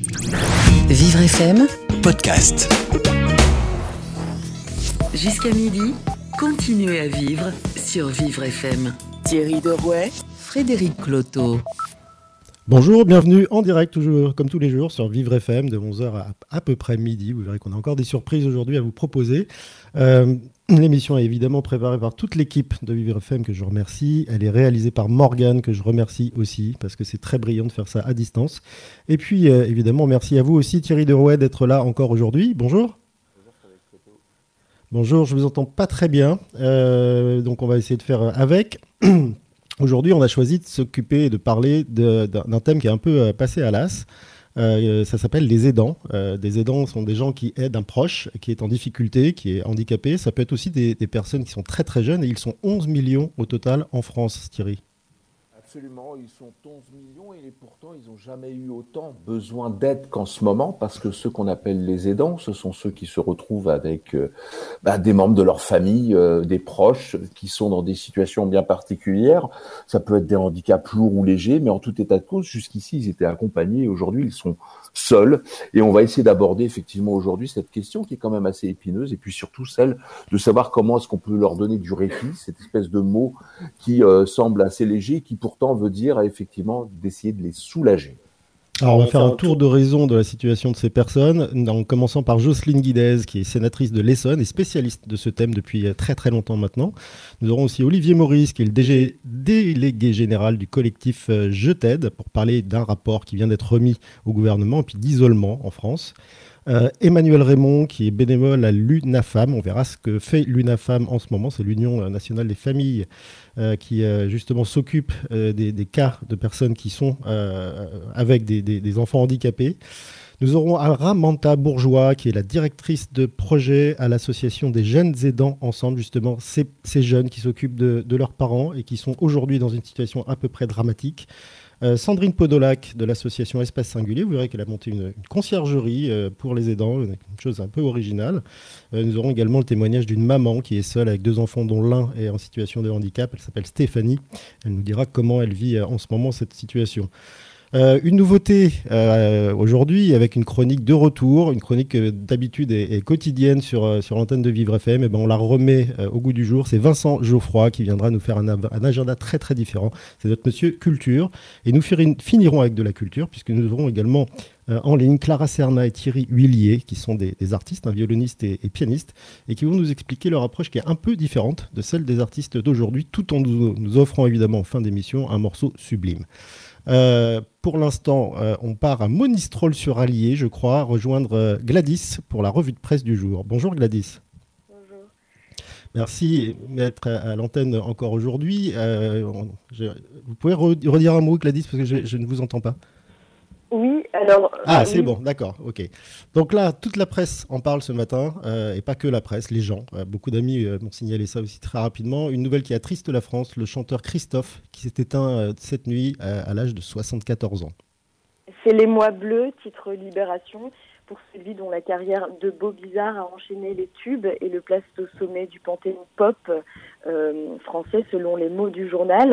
Vivre FM, podcast. jusqu'à midi, continuez à vivre sur Vivre FM. Thierry Derouet, Frédéric Cloteau. Bonjour, bienvenue en direct, toujours, comme tous les jours, sur Vivre FM de 11h à à peu près midi. Vous verrez qu'on a encore des surprises aujourd'hui à vous proposer. Euh, L'émission est évidemment préparée par toute l'équipe de Vivre FM que je remercie. Elle est réalisée par Morgane que je remercie aussi parce que c'est très brillant de faire ça à distance. Et puis euh, évidemment, merci à vous aussi Thierry Derouet d'être là encore aujourd'hui. Bonjour. Bonjour, je vous entends pas très bien, Euh, donc on va essayer de faire avec. Aujourd'hui, on a choisi de s'occuper et de parler d'un thème qui est un peu euh, passé à l'as. Euh, ça s'appelle les aidants. Euh, des aidants sont des gens qui aident un proche qui est en difficulté, qui est handicapé. Ça peut être aussi des, des personnes qui sont très très jeunes et ils sont 11 millions au total en France, Thierry. Absolument, ils sont 11 millions et pourtant ils n'ont jamais eu autant besoin d'aide qu'en ce moment parce que ceux qu'on appelle les aidants, ce sont ceux qui se retrouvent avec euh, bah, des membres de leur famille, euh, des proches qui sont dans des situations bien particulières. Ça peut être des handicaps lourds ou légers, mais en tout état de cause, jusqu'ici ils étaient accompagnés aujourd'hui ils sont seuls. Et on va essayer d'aborder effectivement aujourd'hui cette question qui est quand même assez épineuse et puis surtout celle de savoir comment est-ce qu'on peut leur donner du répit, cette espèce de mot qui euh, semble assez léger, qui pourtant veut dire effectivement d'essayer de les soulager. Alors, on va faire un tour d'horizon de la situation de ces personnes, en commençant par Jocelyne Guidez, qui est sénatrice de l'Essonne et spécialiste de ce thème depuis euh, très très longtemps maintenant. Nous aurons aussi Olivier Maurice, qui est le DG délégué général du collectif euh, Je t'aide, pour parler d'un rapport qui vient d'être remis au gouvernement, et puis d'isolement en France. Euh, Emmanuel Raymond, qui est bénévole à l'UNAFAM. On verra ce que fait l'UNAFAM en ce moment. C'est l'Union nationale des familles euh, qui euh, justement s'occupe des, cas de personnes qui sont avec des, enfants handicapés. Nous aurons Ara Manta Bourgeois, qui est la directrice de projet à l'association des jeunes aidants ensemble, justement, ces, ces jeunes qui s'occupent de leurs parents et qui sont aujourd'hui dans une situation à peu près dramatique. Euh, Sandrine Podolac de l'association Espace Singulier, vous verrez qu'elle a monté une, conciergerie euh, pour les aidants, une chose un peu originale. Euh, nous aurons également le témoignage d'une maman qui est seule avec deux enfants dont l'un est en situation de handicap. Elle s'appelle Stéphanie. Elle nous dira comment elle vit en ce moment cette situation. Euh, une nouveauté euh, aujourd'hui avec une chronique de retour, une chronique euh, d'habitude est, quotidienne sur, sur l'antenne de Vivre FM. Et ben on la remet au goût du jour. C'est Vincent Geoffroy qui viendra nous faire un, un agenda très très différent. C'est notre monsieur culture. Et nous finirons avec de la culture puisque nous aurons également en ligne Clara Serna et Thierry Huillier qui sont des, artistes, un violoniste et, pianiste, et qui vont nous expliquer leur approche qui est un peu différente de celle des artistes d'aujourd'hui, tout en nous offrant évidemment en fin d'émission un morceau sublime. Euh, pour l'instant, euh, on part à Monistrol sur Allier, je crois, rejoindre euh, Gladys pour la revue de presse du jour. Bonjour Gladys. Bonjour. Merci d'être à, à l'antenne encore aujourd'hui. Vous pouvez re- redire un mot, Gladys, parce que je, je ne vous entends pas. Oui, alors. Ah, euh, c'est oui, bon, d'accord, ok. Donc là, toute la presse en parle ce matin, euh, et pas que la presse, les gens. Euh, beaucoup d'amis euh, m'ont signalé ça aussi très rapidement. Une nouvelle qui attriste la France, le chanteur Christophe, qui s'est éteint cette nuit à l'âge de 74 ans. C'est Les Mois Bleus, titre Libération, pour celui dont la carrière de Beau Bizarre a enchaîné les tubes et le place au sommet du panthéon pop français, selon les mots du journal.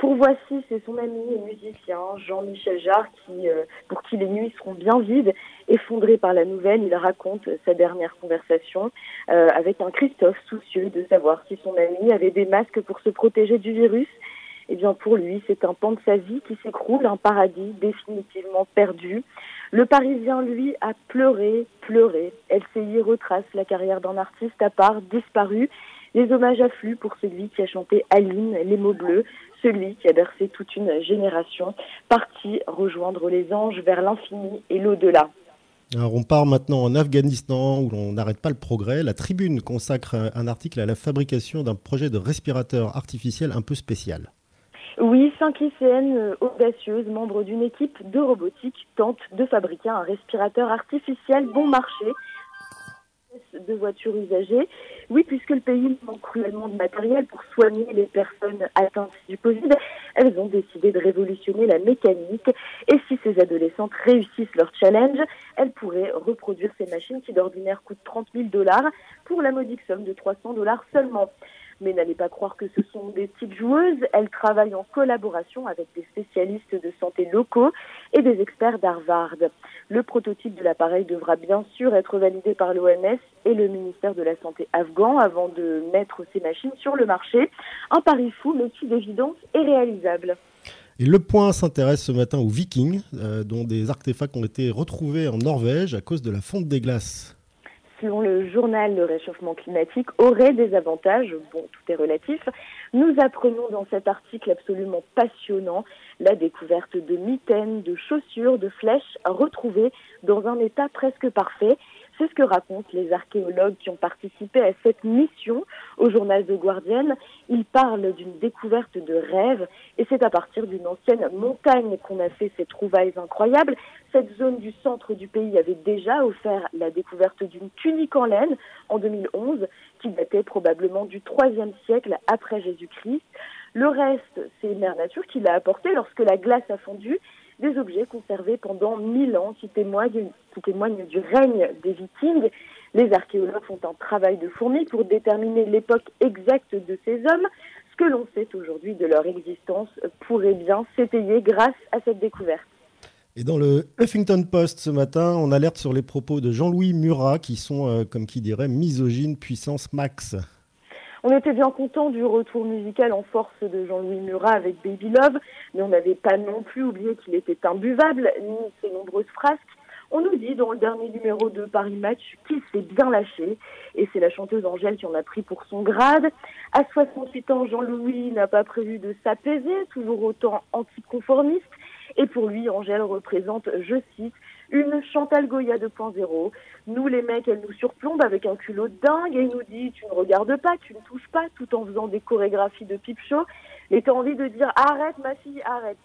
Pour Voici, c'est son ami et musicien Jean-Michel Jarre, qui, euh, pour qui les nuits seront bien vides. Effondré par la nouvelle, il raconte sa dernière conversation euh, avec un Christophe soucieux de savoir si son ami avait des masques pour se protéger du virus. Eh bien, pour lui, c'est un pan de sa vie qui s'écroule, un paradis définitivement perdu. Le Parisien, lui, a pleuré, pleuré. LCI retrace la carrière d'un artiste à part, disparu. Les hommages affluent pour celui qui a chanté Aline, Les mots bleus, celui qui a bercé toute une génération, parti rejoindre les anges vers l'infini et l'au-delà. Alors on part maintenant en Afghanistan où l'on n'arrête pas le progrès. La tribune consacre un- article à la fabrication d'un projet de respirateur artificiel un peu spécial. Oui, cinq lycéennes euh, audacieuses, membres d'une équipe de robotique, tentent de fabriquer un respirateur artificiel bon marché de voitures usagées. Oui, puisque le pays manque cruellement de matériel pour soigner les personnes atteintes du Covid, elles ont décidé de révolutionner la mécanique. Et si ces adolescentes réussissent leur challenge, elles pourraient reproduire ces machines qui d'ordinaire coûtent 30 000 dollars pour la modique somme de 300 dollars seulement. Mais n'allez pas croire que ce sont des petites joueuses. Elles travaillent en collaboration avec des spécialistes de santé locaux et des experts d'Harvard. Le prototype de l'appareil devra bien sûr être validé par l'OMS et le ministère de la Santé afghan avant de mettre ces machines sur le marché. Un pari fou, mais qui d'évidence est réalisable. Et le point s'intéresse ce matin aux Vikings, euh, dont des artefacts ont été retrouvés en Norvège à cause de la fonte des glaces selon le journal, le réchauffement climatique aurait des avantages. Bon, tout est relatif. Nous apprenons dans cet article absolument passionnant la découverte de mitaines, de chaussures, de flèches retrouvées dans un état presque parfait. C'est ce que racontent les archéologues qui ont participé à cette mission au journal The Guardian. Ils parlent d'une découverte de rêve et c'est à partir d'une ancienne montagne qu'on a fait ces trouvailles incroyables. Cette zone du centre du pays avait déjà offert la découverte d'une tunique en laine en 2011 qui datait probablement du IIIe siècle après Jésus-Christ. Le reste, c'est Mère Nature qui l'a apporté lorsque la glace a fondu des objets conservés pendant mille ans qui témoignent, du règne des Vikings. Les archéologues font un travail de fourmi pour déterminer l'époque exacte de ces hommes. Ce que l'on sait aujourd'hui de leur existence pourrait bien s'étayer grâce à cette découverte. Et dans le Huffington Post ce matin, on alerte sur les propos de Jean-Louis Murat qui sont, euh, comme qui dirait, misogynes puissance max. On était bien content du retour musical en force de Jean-Louis Murat avec Baby Love, mais on n'avait pas non plus oublié qu'il était imbuvable, ni ses nombreuses frasques. On nous dit dans le dernier numéro de Paris Match qu'il s'est bien lâché, et c'est la chanteuse Angèle qui en a pris pour son grade. À 68 ans, Jean-Louis n'a pas prévu de s'apaiser, toujours autant anticonformiste, et pour lui, Angèle représente, je cite, une Chantal Goya 2.0. Nous, les mecs, elle nous surplombe avec un culot dingue et nous dit tu ne regardes pas, tu ne touches pas, tout en faisant des chorégraphies de pipe show. Et tu as envie de dire arrête ma fille, arrête.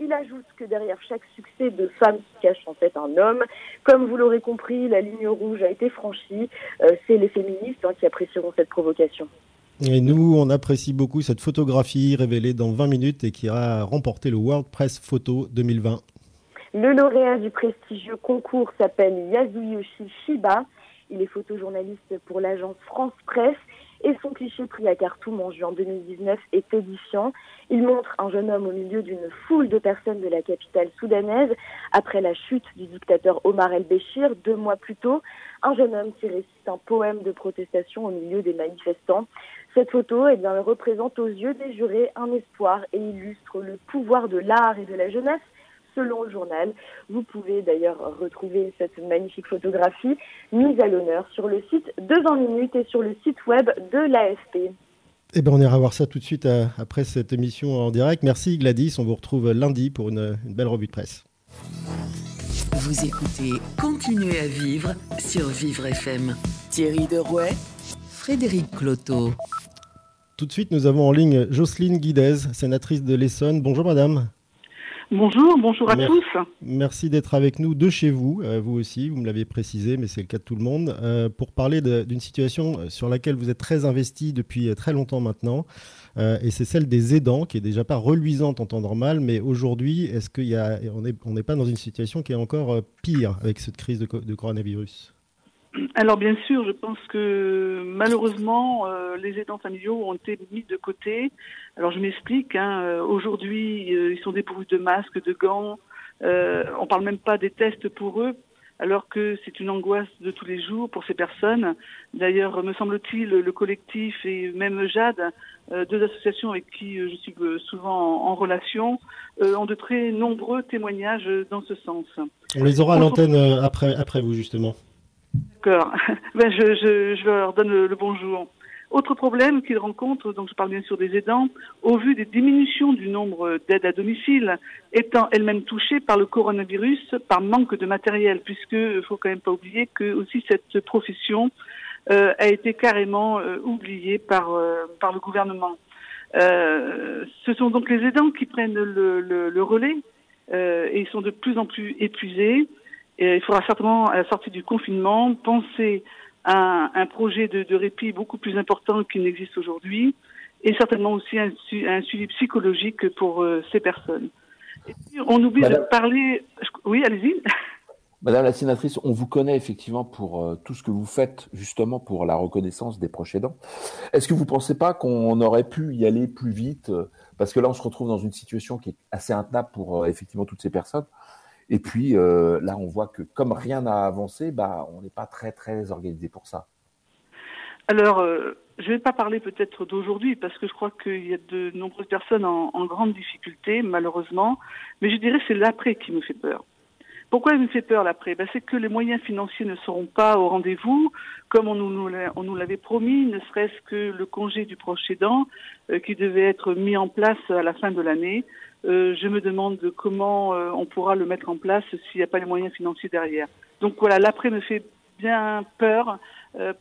Il ajoute que derrière chaque succès de femme se cache en fait un homme. Comme vous l'aurez compris, la ligne rouge a été franchie. Euh, c'est les féministes hein, qui apprécieront cette provocation. Et nous, on apprécie beaucoup cette photographie révélée dans 20 minutes et qui a remporté le World Press Photo 2020. Le lauréat du prestigieux concours s'appelle Yasuyoshi Shiba. Il est photojournaliste pour l'agence France Presse et son cliché pris à Khartoum en juin 2019 est édifiant. Il montre un jeune homme au milieu d'une foule de personnes de la capitale soudanaise après la chute du dictateur Omar el-Béchir deux mois plus tôt. Un jeune homme qui récite un poème de protestation au milieu des manifestants. Cette photo eh bien, représente aux yeux des jurés un espoir et illustre le pouvoir de l'art et de la jeunesse selon le journal. Vous pouvez d'ailleurs retrouver cette magnifique photographie mise à l'honneur sur le site de 20 minutes et sur le site web de l'AFP. Eh bien, on ira voir ça tout de suite euh, après cette émission en direct. Merci Gladys, on vous retrouve lundi pour une, une belle revue de presse. Vous écoutez Continuez à vivre sur Vivre FM. Thierry Derouet, Frédéric Cloteau. Tout de suite, nous avons en ligne Jocelyne Guidez, sénatrice de l'Essonne. Bonjour madame. Bonjour, bonjour à tous. Merci d'être avec nous de chez vous, euh, vous aussi, vous me l'avez précisé, mais c'est le cas de tout le monde, euh, pour parler d'une situation sur laquelle vous êtes très investi depuis très longtemps maintenant, euh, et c'est celle des aidants, qui est déjà pas reluisante en temps normal, mais aujourd'hui, est-ce qu'on n'est on n'est pas dans une situation qui est encore pire avec cette crise de, de coronavirus? Alors bien sûr, je pense que malheureusement, euh, les aidants familiaux ont été mis de côté. Alors je m'explique. Hein, euh, Aujourd'hui, euh, ils sont dépourvus de masques, de gants. Euh, on parle même pas des tests pour eux, alors que c'est une angoisse de tous les jours pour ces personnes. D'ailleurs, me semble-t-il, le collectif et même Jade, deux associations avec qui je suis souvent en, relation, ont de très nombreux témoignages dans ce sens. On les aura à l'antenne après, après vous justement. D'accord. Ben, je, je, je, leur donne le, bonjour. Autre problème qu'ils rencontrent, donc je parle bien sûr des aidants, au vu des diminutions du nombre d'aides à domicile, étant elles-mêmes touchées par le coronavirus, par manque de matériel, puisque il faut quand même pas oublier que aussi cette profession euh, a été carrément euh, oubliée par euh, par le gouvernement. Euh, ce sont donc les aidants qui prennent le, le, le relais euh, et ils sont de plus en plus épuisés. Et il faudra certainement, à la sortie du confinement, penser à un projet de, de répit beaucoup plus important qu'il n'existe aujourd'hui et certainement aussi un, un, suivi psychologique pour euh, ces personnes. Et puis, on oublie de parler. Oui, allez-y. Madame la sénatrice, on vous connaît effectivement pour euh, tout ce que vous faites justement pour la reconnaissance des proches aidants. Est-ce que vous ne pensez pas qu'on aurait pu y aller plus vite? Parce que là, on se retrouve dans une situation qui est assez intenable pour euh, effectivement toutes ces personnes. Et puis là, on voit que comme rien n'a avancé, bah, on n'est pas très très organisé pour ça. Alors, je ne vais pas parler peut-être d'aujourd'hui parce que je crois qu'il y a de nombreuses personnes en, en grande difficulté, malheureusement. Mais je dirais que c'est l'après qui me fait peur. Pourquoi il me fait peur l'après? Ben, C'est que les moyens financiers ne seront pas au rendez-vous, comme on nous, l'avait promis, ne serait-ce que le congé du proche aidant euh, qui devait être mis en place à la fin de l'année. Euh, je me demande comment euh, on pourra le mettre en place s'il n'y a pas les moyens financiers derrière. Donc voilà, l'après me fait bien peur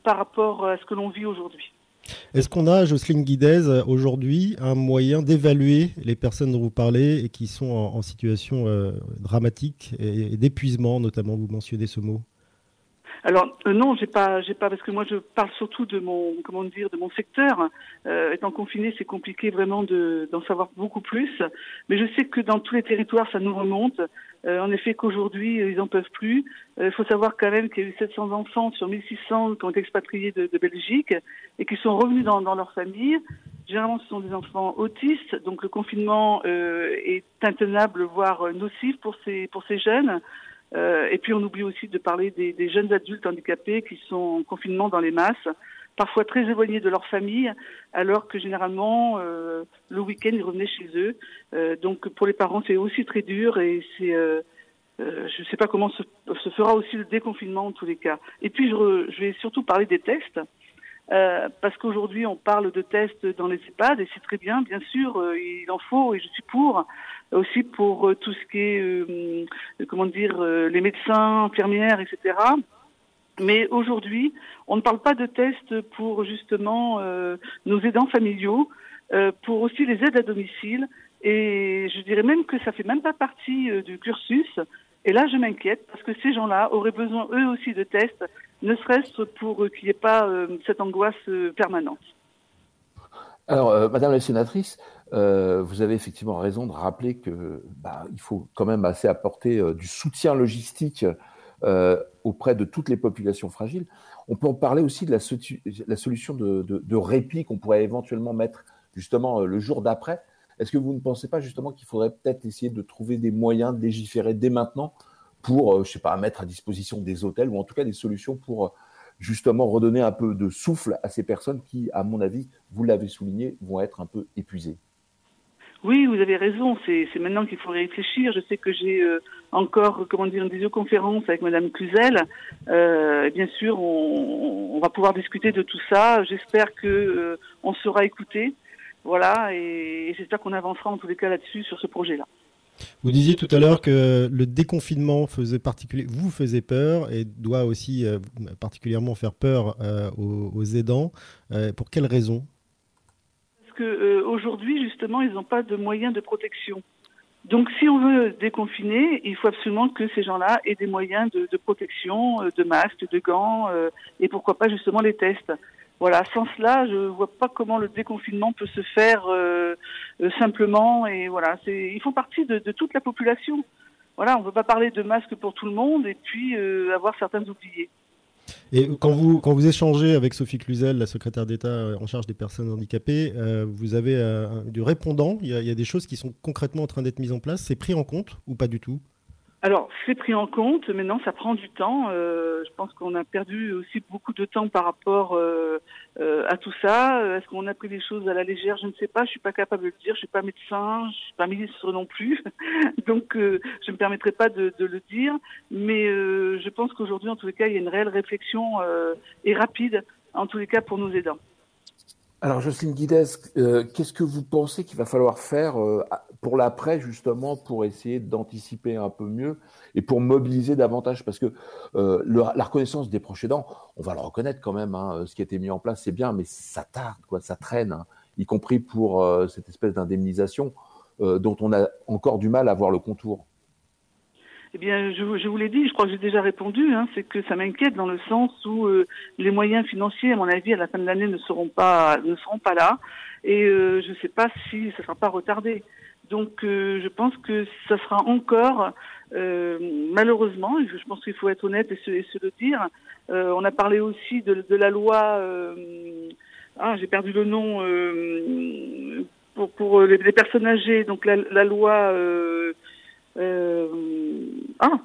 par rapport à ce que l'on vit aujourd'hui. Est-ce qu'on a, Jocelyne Guidez, aujourd'hui un moyen d'évaluer les personnes dont vous parlez et qui sont en, situation euh, dramatique et, d'épuisement, notamment Vous mentionnez ce mot? Alors euh, non, j'ai pas, j'ai pas parce que moi je parle surtout de mon, comment dire, de mon secteur. Euh, étant confiné, c'est compliqué vraiment d'en savoir beaucoup plus. Mais je sais que dans tous les territoires, ça nous remonte. Euh, en effet, qu'aujourd'hui, ils n'en peuvent plus. Il faut savoir quand même qu'il y a eu 700 enfants sur 1600 qui ont été expatriés de, de Belgique et qui sont revenus dans, dans leur famille. Généralement, ce sont des enfants autistes, donc le confinement est intenable, voire nocif pour ces pour ces jeunes. Euh, et puis on oublie aussi de parler des, jeunes adultes handicapés qui sont en confinement dans les masses, parfois très éloignés de leur famille, alors que généralement euh, le week-end ils revenaient chez eux. Euh, donc pour les parents c'est aussi très dur et c'est je ne sais pas comment se, fera aussi le déconfinement en tous les cas. Et puis je, je vais surtout parler des tests. Euh, parce qu'aujourd'hui on parle de tests dans les EHPAD et c'est très bien, bien sûr, euh, il en faut et je suis pour aussi pour euh, tout ce qui est, comment dire, les médecins, infirmières, etc. Mais aujourd'hui, on ne parle pas de tests pour justement nos aidants familiaux, pour aussi les aides à domicile. Et je dirais même que ça fait même pas partie du cursus. Et là, je m'inquiète parce que ces gens-là auraient besoin eux aussi de tests, ne serait-ce pour qu'il n'y ait pas cette angoisse permanente. Alors, Madame la sénatrice, euh, vous avez effectivement raison de rappeler que bah, il faut quand même assez apporter euh, du soutien logistique euh, auprès de toutes les populations fragiles. On peut en parler aussi de la, solution de, de, de répit qu'on pourrait éventuellement mettre justement le jour d'après. Est-ce que vous ne pensez pas justement qu'il faudrait peut-être essayer de trouver des moyens de légiférer dès maintenant pour, je sais pas, mettre à disposition des hôtels ou en tout cas des solutions pour justement redonner un peu de souffle à ces personnes qui, à mon avis, vous l'avez souligné, vont être un peu épuisées. Oui, vous avez raison. C'est maintenant qu'il faut réfléchir. Je sais que j'ai euh, encore, comment dire, une visioconférence avec Madame Cluzel. Euh, bien sûr, on, va pouvoir discuter de tout ça. J'espère que euh, on sera écouté. Voilà, et, et j'espère qu'on avancera en tous les cas là-dessus sur ce projet-là. Vous disiez tout à l'heure que le déconfinement faisait particulier, vous faisait peur et doit aussi euh, particulièrement faire peur euh, aux, aidants. Euh, pour quelles raisons qu'aujourd'hui, euh, justement, ils n'ont pas de moyens de protection. Donc, si on veut déconfiner, il faut absolument que ces gens-là aient des moyens de, protection, de masques, de gants, et pourquoi pas justement les tests. Voilà, sans cela, je vois pas comment le déconfinement peut se faire euh, euh simplement. Et voilà, ils font partie de, toute la population. Voilà, on ne veut pas parler de masques pour tout le monde et puis euh, avoir certains oubliés. Et quand vous, quand vous échangez avec Sophie Cluzel, la secrétaire d'État en charge des personnes handicapées, vous avez du répondant. Il y, a, des choses qui sont concrètement en train d'être mises en place. C'est pris en compte ou pas du tout? Alors, c'est pris en compte. Maintenant, ça prend du temps. Euh, je pense qu'on a perdu aussi beaucoup de temps par rapport euh, euh, à tout ça. Est-ce qu'on a pris des choses à la légère? Je ne sais pas. Je suis pas capable de le dire. Je suis pas médecin. Je suis pas ministre non plus. Donc, euh, je ne me permettrai pas de, de, le dire. Mais euh, je pense qu'aujourd'hui, en tous les cas, il y a une réelle réflexion euh, et rapide, en tous les cas, pour nos aidants. Alors, Jocelyne Guidez, qu'est-ce que vous pensez qu'il va falloir faire pour l'après, justement, pour essayer d'anticiper un peu mieux et pour mobiliser davantage? Parce que euh, la reconnaissance des proches aidants, on va le reconnaître quand même, hein, ce qui a été mis en place, c'est bien, mais ça tarde, quoi, ça traîne, hein, y compris pour euh, cette espèce d'indemnisation euh, dont on a encore du mal à voir le contour. Eh bien, je, je vous l'ai dit, je crois que j'ai déjà répondu, hein, c'est que ça m'inquiète dans le sens où euh, les moyens financiers, à mon avis, à la fin de l'année ne seront pas ne seront pas là, et euh, je ne sais pas si ça sera pas retardé. Donc je pense que ça sera encore, malheureusement, je pense qu'il faut être honnête et se, le dire, on a parlé aussi de, la loi, ah j'ai perdu le nom, pour, pour les, personnes âgées, donc la, loi... ah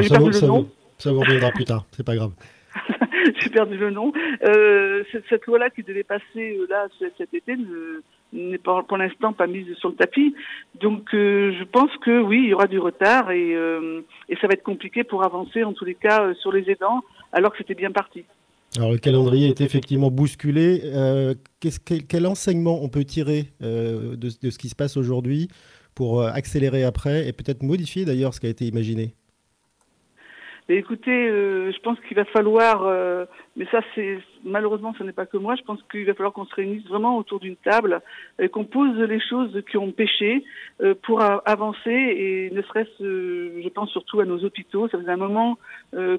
j'ai perdu le nom. Ça vous reviendra plus tard, c'est pas grave. J'ai perdu le nom. Euh, cette, loi-là qui devait passer euh, là cet été n'est pas pour l'instant pas mise sur le tapis. Donc euh, je pense que oui, il y aura du retard et, et ça va être compliqué pour avancer en tous les cas sur les aidants alors que c'était bien parti. Alors le calendrier est effectivement bousculé. quel, quel, enseignement on peut tirer de, de, ce qui se passe aujourd'hui pour accélérer après et peut-être modifier d'ailleurs ce qui a été imaginé. Écoutez, euh, je pense qu'il va falloir, euh, mais ça c'est malheureusement ce n'est pas que moi, je pense qu'il va falloir qu'on se réunisse vraiment autour d'une table et qu'on pose les choses qui ont péché euh, pour avancer et ne serait-ce, je pense surtout à nos hôpitaux. Ça faisait un moment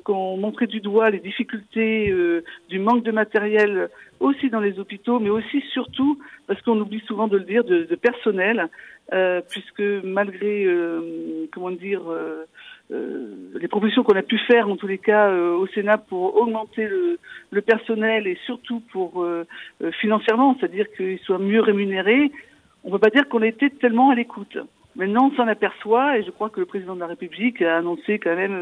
qu'on montrait du doigt les difficultés du manque de matériel aussi dans les hôpitaux, mais aussi surtout parce qu'on oublie souvent de le dire de personnel, puisque malgré comment dire euh, les propositions qu'on a pu faire, en tous les cas, euh, au Sénat pour augmenter le, personnel et surtout pour euh, financièrement, c'est-à-dire qu'il soit mieux rémunéré, on ne peut pas dire qu'on été tellement à l'écoute. Maintenant, on s'en aperçoit et je crois que le président de la République a annoncé quand même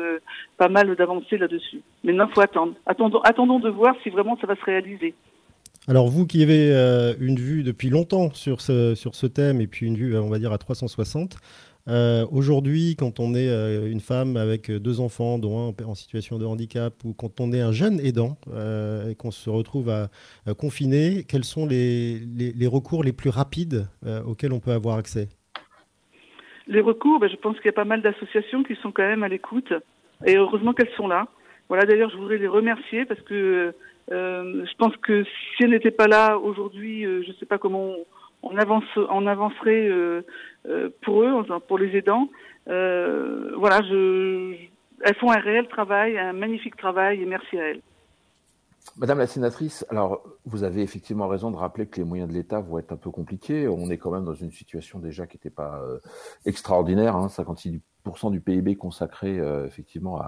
pas mal d'avancées là-dessus. Maintenant, il faut attendre. Attendons, attendons de voir si vraiment ça va se réaliser. Alors vous qui avez une vue depuis longtemps sur ce, sur ce thème et puis une vue, on va dire, à 360, euh, aujourd'hui, quand on est euh, une femme avec deux enfants, dont un en situation de handicap, ou quand on est un jeune aidant euh, et qu'on se retrouve à, confiner, quels sont les, les, recours les plus rapides auxquels on peut avoir accès? Les recours, ben, je pense qu'il y a pas mal d'associations qui sont quand même à l'écoute, et heureusement qu'elles sont là. Voilà, d'ailleurs, je voudrais les remercier parce que je pense que si elles n'étaient pas là aujourd'hui, je ne sais pas comment on, avance, on avancerait euh, pour eux, pour les aidants. Euh, voilà, je, elles font un réel travail, un magnifique travail, et merci à elles. Madame la sénatrice, alors vous avez effectivement raison de rappeler que les moyens de l'État vont être un peu compliqués. On est quand même dans une situation déjà qui n'était pas euh, extraordinaire, hein, 56 du PIB consacré euh, effectivement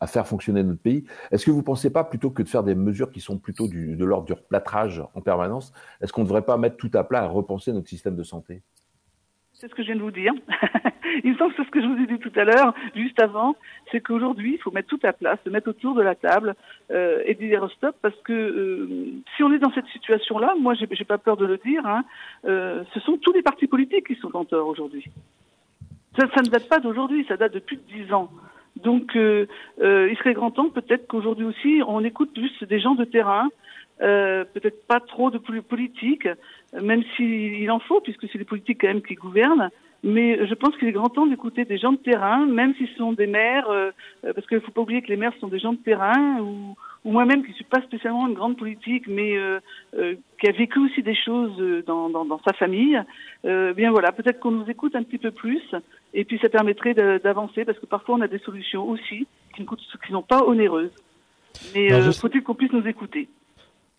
à, faire fonctionner notre pays. Est-ce que vous ne pensez pas plutôt que de faire des mesures qui sont plutôt de l'ordre du replâtrage en permanence, est-ce qu'on ne devrait pas mettre tout à plat et repenser notre système de santé? C'est ce que je viens de vous dire. il me semble que c'est ce que je vous ai dit tout à l'heure, juste avant, c'est qu'aujourd'hui, il faut mettre tout à place, se mettre autour de la table euh, et dire stop, parce que euh, si on est dans cette situation-là, moi, j'ai, j'ai pas peur de le dire, hein, ce sont tous les partis politiques qui sont en tort aujourd'hui. Ça, ça ne date pas d'aujourd'hui, ça date de plus de dix ans. Donc, euh, euh, il serait grand temps peut-être qu'aujourd'hui aussi, on écoute plus des gens de terrain, euh, peut-être pas trop de politique, même s'il en faut, puisque c'est les politiques quand même qui gouvernent. Mais je pense qu'il est grand temps d'écouter des gens de terrain, même s'ils sont des maires, euh, parce qu'il ne faut pas oublier que les maires sont des gens de terrain, ou, ou moi-même qui ne suis pas spécialement une grande politique, mais euh, euh, qui a vécu aussi des choses dans, dans, dans sa famille. bien voilà, peut-être qu'on nous écoute un petit peu plus, et puis ça permettrait d'avancer, parce que parfois on a des solutions aussi qui ne qui sont pas onéreuses. Mais faut-il qu'on puisse nous écouter?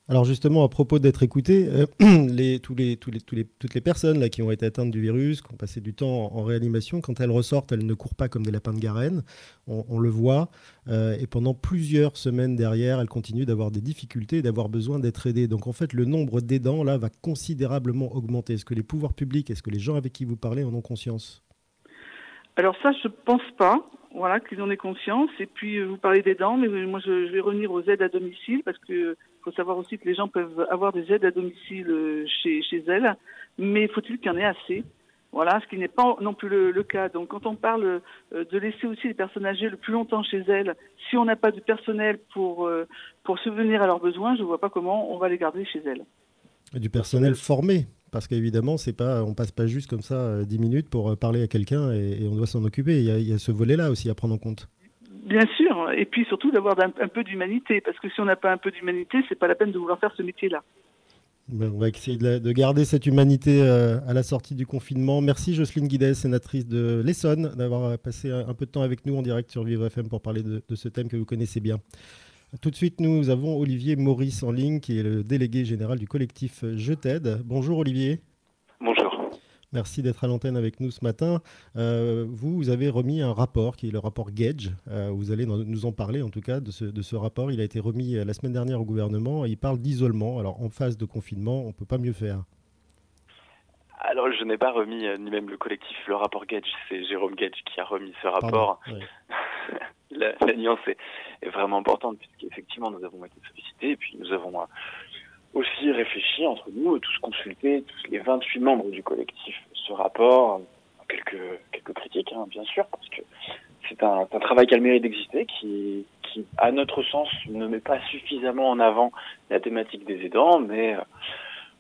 Alors justement, à propos d'être écouté, euh, les, tous les, tous les, tous les, toutes les personnes là, qui ont été atteintes du virus, qui ont passé du temps en, réanimation, quand elles ressortent, elles ne courent pas comme des lapins de Garenne, on, le voit, euh, et pendant plusieurs semaines derrière, elles continuent d'avoir des difficultés, d'avoir besoin d'être aidées. Donc en fait, le nombre d'aidants là va considérablement augmenter. Est-ce que les pouvoirs publics, est-ce que les gens avec qui vous parlez en ont conscience? Alors ça, je pense pas voilà, qu'ils en aient conscience. Et puis, euh, vous parlez des dents, mais moi, je, vais revenir aux aides à domicile parce que faut savoir aussi que les gens peuvent avoir des aides à domicile euh, chez, elles, mais faut-il qu'il y en ait assez? Voilà, ce qui n'est pas non plus le, cas. Donc, quand on parle euh, de laisser aussi les personnes âgées le plus longtemps chez elles, si on n'a pas de personnel pour pour subvenir à leurs besoins, je ne vois pas comment on va les garder chez elles. du personnel formé parce qu'évidemment, c'est pas, on passe pas juste comme ça 10 euh, minutes pour euh, parler à quelqu'un et, on doit s'en occuper. Il y, a, ce volet-là aussi à prendre en compte. Bien sûr, et puis surtout d'avoir un, peu d'humanité, parce que si on n'a pas un peu d'humanité, c'est pas la peine de vouloir faire ce métier-là. Ben, on va essayer de, garder cette humanité euh, à la sortie du confinement. Merci Jocelyne Guidet, sénatrice de l'Essonne, d'avoir passé un, peu de temps avec nous en direct sur Vivre FM pour parler de ce thème que vous connaissez bien. Tout de suite, nous avons Olivier Maurice en ligne, qui est le délégué général du collectif Je t'aide. Bonjour Olivier. Bonjour. Merci d'être à l'antenne avec nous ce matin. Euh, vous, vous avez remis un rapport qui est le rapport Gage. Euh, vous allez nous en parler en tout cas de ce, de ce, rapport. Il a été remis la semaine dernière au gouvernement. il parle d'isolement. Alors en phase de confinement, on ne peut pas mieux faire. Alors, je n'ai pas remis ni même le collectif le rapport Gage, c'est Jérôme Gage qui a remis ce rapport. la, nuance est, est, vraiment importante puisqu'effectivement nous avons été sollicités et puis nous avons aussi réfléchi entre nous, tous consulter, tous les 28 membres du collectif, ce rapport, quelques, quelques critiques, hein, bien sûr, parce que c'est un, un, travail qui a le mérite d'exister, qui, qui, à notre sens, ne met pas suffisamment en avant la thématique des aidants, mais euh,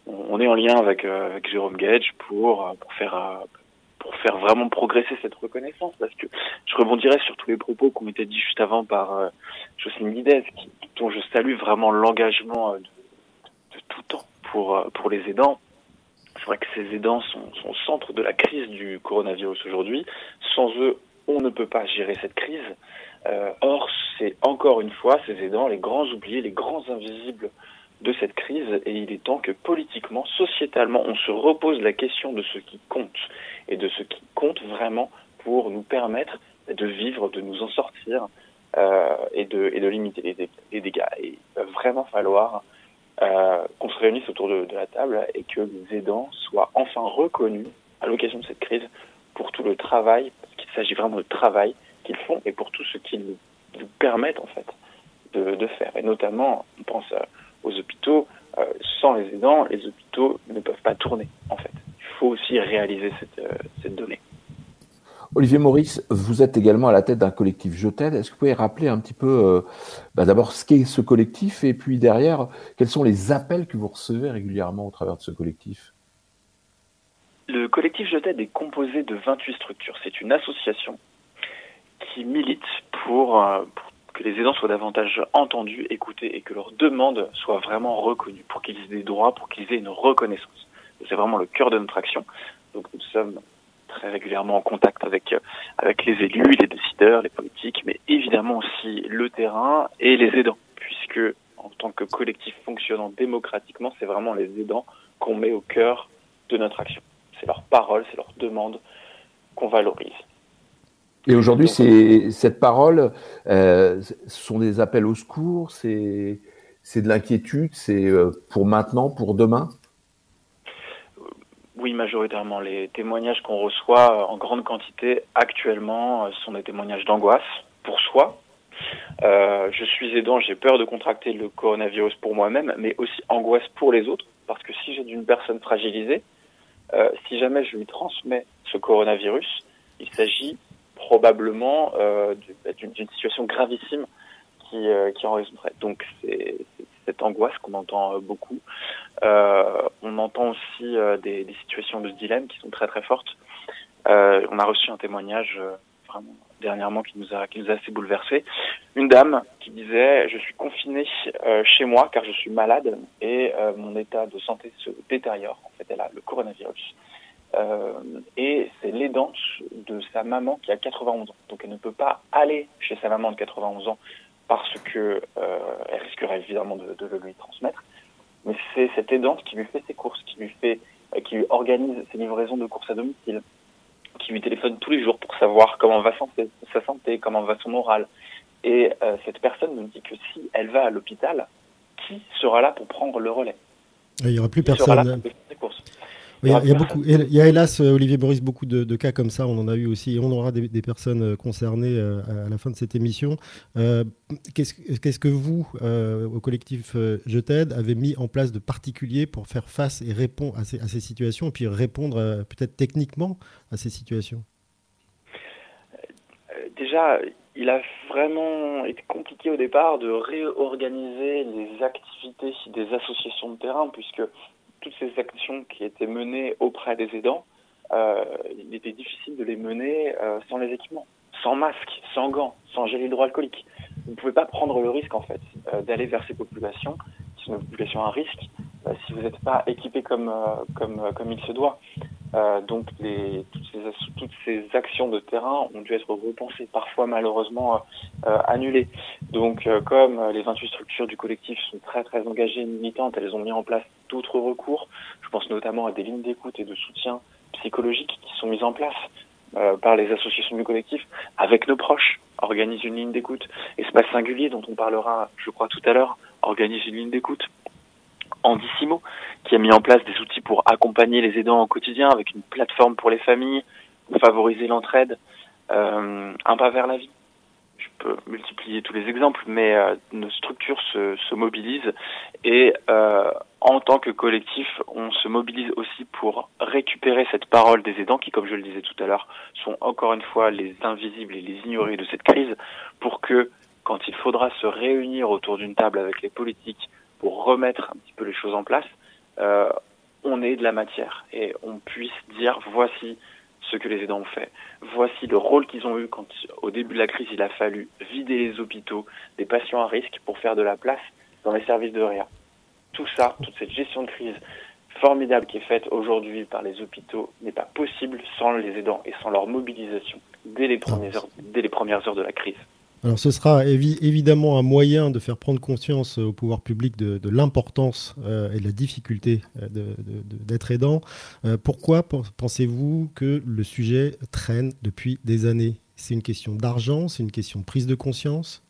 on est en lien avec, euh, avec Jérôme Gage pour, euh, pour faire pour faire vraiment progresser cette reconnaissance, parce que je rebondirai sur tous les propos qui ont été dit juste avant par euh, Jocelyne Guidez, dont je salue vraiment l'engagement de tout temps pour, euh, pour les aidants. C'est vrai que ces aidants sont, sont, au centre de la crise du coronavirus aujourd'hui. Sans eux, on ne peut pas gérer cette crise. Euh, or, c'est encore une fois ces aidants, les grands oubliés, les grands invisibles de cette crise, et il est temps que politiquement, sociétalement, on se repose la question de ce qui compte, et de ce qui compte vraiment pour nous permettre de vivre, de nous en sortir, euh, et, de, et de limiter les, dégâts. Et il va vraiment falloir euh, qu'on se réunisse autour de, la table et que les aidants soient enfin reconnus à l'occasion de cette crise pour tout le travail, parce qu'il s'agit vraiment de travail qu'ils font et pour tout ce qu'ils nous, permettent en fait de, faire. Et notamment, on pense euh, aux hôpitaux, euh, sans les aidants, les hôpitaux ne peuvent pas tourner en fait. Il faut aussi réaliser cette, cette donnée. Olivier Maurice, vous êtes également à la tête d'un collectif Je t'aide. Est-ce que vous pouvez rappeler un petit peu euh, bah, d'abord ce qu'est ce collectif et puis derrière, quels sont les appels que vous recevez régulièrement au travers de ce collectif? Le collectif Je t'aide est composé de 28 structures. C'est une association qui milite pour, euh, pour, que les aidants soient davantage entendus, écoutés et que leurs demandes soient vraiment reconnues, pour qu'ils aient des droits, pour qu'ils aient une reconnaissance. C'est vraiment le cœur de notre action. Donc nous sommes très régulièrement en contact avec euh, avec les élus, les décideurs, les politiques, mais évidemment aussi le terrain et les aidants, puisque en tant que collectif fonctionnant démocratiquement, c'est vraiment les aidants qu'on met au cœur de notre action. C'est leur parole, c'est leur demande qu'on valorise. Et aujourd'hui, c'est cette parole, euh, ce sont des appels au secours, c'est c'est de l'inquiétude, c'est euh, pour maintenant, pour demain? Oui, majoritairement. Les témoignages qu'on reçoit euh, en grande quantité actuellement sont des témoignages d'angoisse pour soi. Euh, je suis aidant, j'ai peur de contracter le coronavirus pour moi-même, mais aussi angoisse pour les autres, parce que si j'ai d'une personne fragilisée, euh, si jamais je lui transmets ce coronavirus, il s'agit probablement euh, d'une situation gravissime qui, euh, qui en résulterait. Donc c'est cette angoisse qu'on entend beaucoup. Euh, on entend aussi des, situations de dilemme qui sont très très fortes. On a reçu un témoignage vraiment dernièrement qui nous a qui nous a assez bouleversé. Une dame qui disait je suis confinée chez moi car je suis malade et mon état de santé se détériore. En fait, elle a le coronavirus. Et c'est l'aidante de sa maman qui a 91 ans. Donc elle ne peut pas aller chez sa maman de 91 ans parce que euh, elle risquerait évidemment de, de, le lui transmettre. Mais c'est cette aidante qui lui fait ses courses, qui lui fait, euh, qui lui organise ses livraisons de courses à domicile, qui lui téléphone tous les jours pour savoir comment va sa santé, comment va son moral. Et euh, cette personne nous dit que si elle va à l'hôpital, qui sera là pour prendre le relais? Il n'y aura plus personne. Il y, a, il y, a beaucoup, il y a hélas, euh, Olivier Boris, beaucoup de, de, cas comme ça. On en a eu aussi. Et on aura des, des personnes euh, concernées euh, à la fin de cette émission. Euh, Qu'est-ce qu que vous, euh, au collectif Je t'aide, avez mis en place de particulier pour faire face et répondre à ces, à ces situations, et puis répondre peut-être techniquement à ces situations? Déjà, il a vraiment été compliqué au départ de réorganiser les activités des associations de terrain, puisque toutes ces actions qui étaient menées auprès des aidants, euh, il était difficile de les mener euh, sans les équipements, sans masque, sans gants, sans gel hydroalcoolique. Vous ne pouvez pas prendre le risque en fait euh, d'aller vers ces populations qui sont des populations à risque si vous n'êtes pas équipé comme comme comme il se doit. donc les, toutes, ces, toutes ces actions de terrain ont dû être repensées, parfois malheureusement annulées. Donc comme les 28 structures du collectif sont très très engagées, militantes, elles ont mis en place d'autres recours. Je pense notamment à des lignes d'écoute et de soutien psychologiques qui sont mises en place euh, par les associations du collectif avec nos proches, organise une ligne d'écoute. Espace singulier dont on parlera, je crois, tout à l'heure, organise une ligne d'écoute. Andissimo, qui a mis en place des outils pour accompagner les aidants au quotidien avec une plateforme pour les familles, favoriser l'entraide, euh, un pas vers la vie. Je peux multiplier tous les exemples, mais euh, nos structures se, se mobilisent et euh, en tant que collectif, on se mobilise aussi pour récupérer cette parole des aidants qui, comme je le disais tout à l'heure, sont encore une fois les invisibles et les ignorés de cette crise pour que quand il faudra se réunir autour d'une table avec les politiques pour remettre un petit peu les choses en place, euh, on ait de la matière et on puisse dire voici ce que les aidants ont fait. Voici le rôle qu'ils ont eu quand, au début de la crise, il a fallu vider les hôpitaux des patients à risque pour faire de la place dans les services de réa. Tout ça, toute cette gestion de crise formidable qui est faite aujourd'hui par les hôpitaux n'est pas possible sans les aidants et sans leur mobilisation dès les premières heures, dès les premières heures de la crise. Alors ce sera évidemment un moyen de faire prendre conscience au pouvoir public de, l'importance euh, et de la difficulté euh, d'être aidant. Euh, pourquoi pensez-vous que le sujet traîne depuis des années? C'est une question d'argent C'est une question de prise de conscience?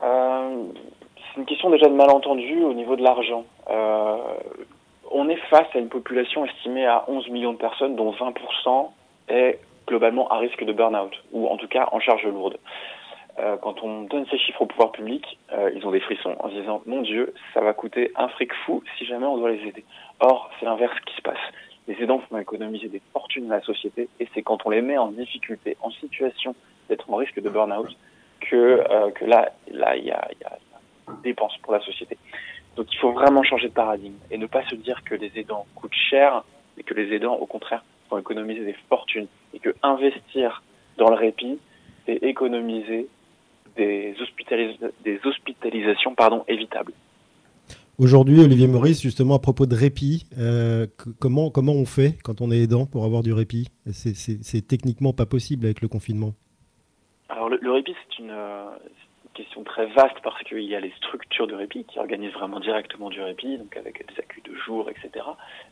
C'est une question déjà de malentendu au niveau de l'argent. on est face à une population estimée à 11 millions de personnes dont 20% est globalement à risque de burn-out, ou en tout cas en charge lourde. Euh, quand on donne ces chiffres au pouvoir public, euh, ils ont des frissons en se disant Mon Dieu, ça va coûter un fric fou si jamais on doit les aider. Or, c'est l'inverse qui se passe. Les aidants font économiser des fortunes à la société et c'est quand on les met en difficulté, en situation d'être en risque de burn-out, que, euh, que là, là, il y a, y a dépenses pour la société. Donc, il faut vraiment changer de paradigme et ne pas se dire que les aidants coûtent cher, et que les aidants, au contraire, vont économiser des fortunes et que investir dans le répit, c'est économiser des, des hospitalisations pardon, évitables. Aujourd'hui, Olivier Maurice, justement à propos de répit, euh, comment, comment on fait quand on est aidant pour avoir du répit? C'est techniquement pas possible avec le confinement. Alors le, répit, c'est une, euh, question très vaste parce qu'il y a les structures de répit qui organisent vraiment directement du répit, donc avec des accus de jour, etc.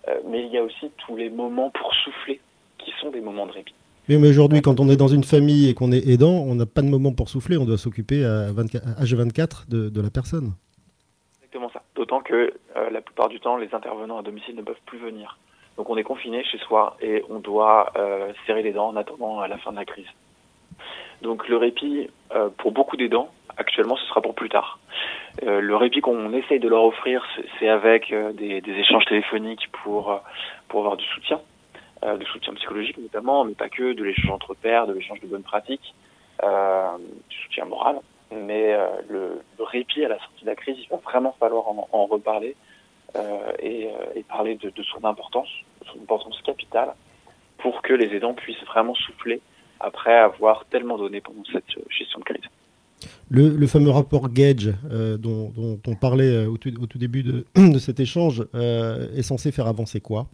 Euh, mais il y a aussi tous les moments pour souffler qui sont des moments de répit. Oui, mais aujourd'hui, quand on est dans une famille et qu'on est aidant, on n'a pas de moment pour souffler, on doit s'occuper à, 24, H24 de, la personne. Exactement ça. D'autant que euh, la plupart du temps, les intervenants à domicile ne peuvent plus venir. Donc on est confiné chez soi et on doit euh, serrer les dents en attendant la fin de la crise. Donc le répit, euh, pour beaucoup d'aidants, actuellement, ce sera pour plus tard. le répit qu'on essaye de leur offrir, c'est avec des, des, échanges téléphoniques pour, pour avoir du soutien, euh, de soutien psychologique notamment, mais pas que, de l'échange entre pairs, de l'échange de bonnes pratiques, euh, du soutien moral. Mais euh, le, répit à la sortie de la crise, il va vraiment falloir en, reparler et, parler de, son importance, de son importance capitale, pour que les aidants puissent vraiment souffler après avoir tellement donné pendant cette gestion de crise. Le, fameux rapport Gage dont, on parlait au tout, début de, de cet échange est censé faire avancer quoi?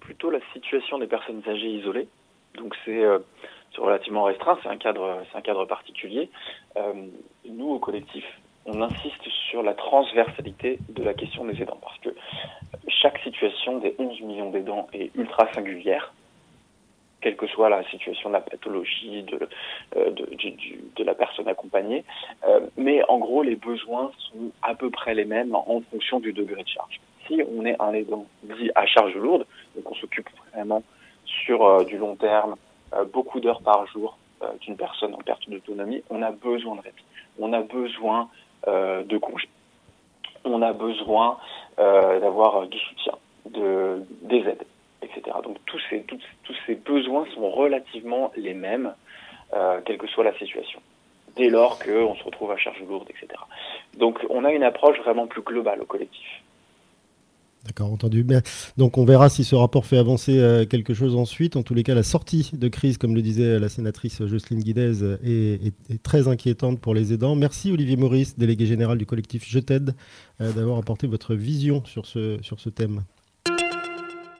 Plutôt la situation des personnes âgées isolées. Donc c'est euh, relativement restreint, c'est un cadre, c'est un cadre particulier. Euh, nous au collectif, on insiste sur la transversalité de la question des aidants parce que chaque situation des 11 millions d'aidants est ultra singulière quelle que soit la situation de la pathologie, de, euh, la personne accompagnée. mais en gros, les besoins sont à peu près les mêmes en fonction du degré de charge. Si on est un aidant dit à charge lourde, donc on s'occupe vraiment sur euh, du long terme, euh, beaucoup d'heures par jour euh, d'une personne en perte d'autonomie, on a besoin de répit, on a besoin de congés, on a besoin d'avoir du soutien, de, des aides, etc. Donc tous ces, tous, tous ces besoins sont relativement les mêmes, quelle que soit la situation dès lors qu'on se retrouve à charge lourde, etc. Donc on a une approche vraiment plus globale au collectif. D'accord, entendu. Donc on verra si ce rapport fait avancer euh, quelque chose ensuite. En tous les cas, la sortie de crise, comme le disait la sénatrice Jocelyne Guidez, est, très inquiétante pour les aidants. Merci Olivier Maurice, délégué général du collectif Je t'aide, euh, d'avoir apporté votre vision sur ce, sur ce thème.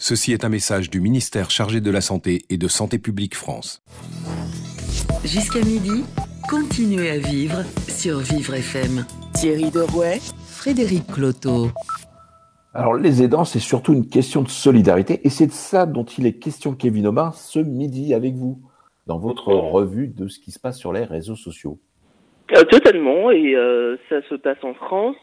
Ceci est un message du ministère chargé de la Santé et de Santé publique France. Jusqu'à midi, continuez à vivre sur Vivre FM. Thierry Derouet, Frédéric Cloteau. Alors les aidants, c'est surtout une question de solidarité et c'est de ça dont il est question Kevin Aubin ce midi avec vous dans votre revue de ce qui se passe sur les réseaux sociaux. Euh, totalement, et euh, ça se passe en France.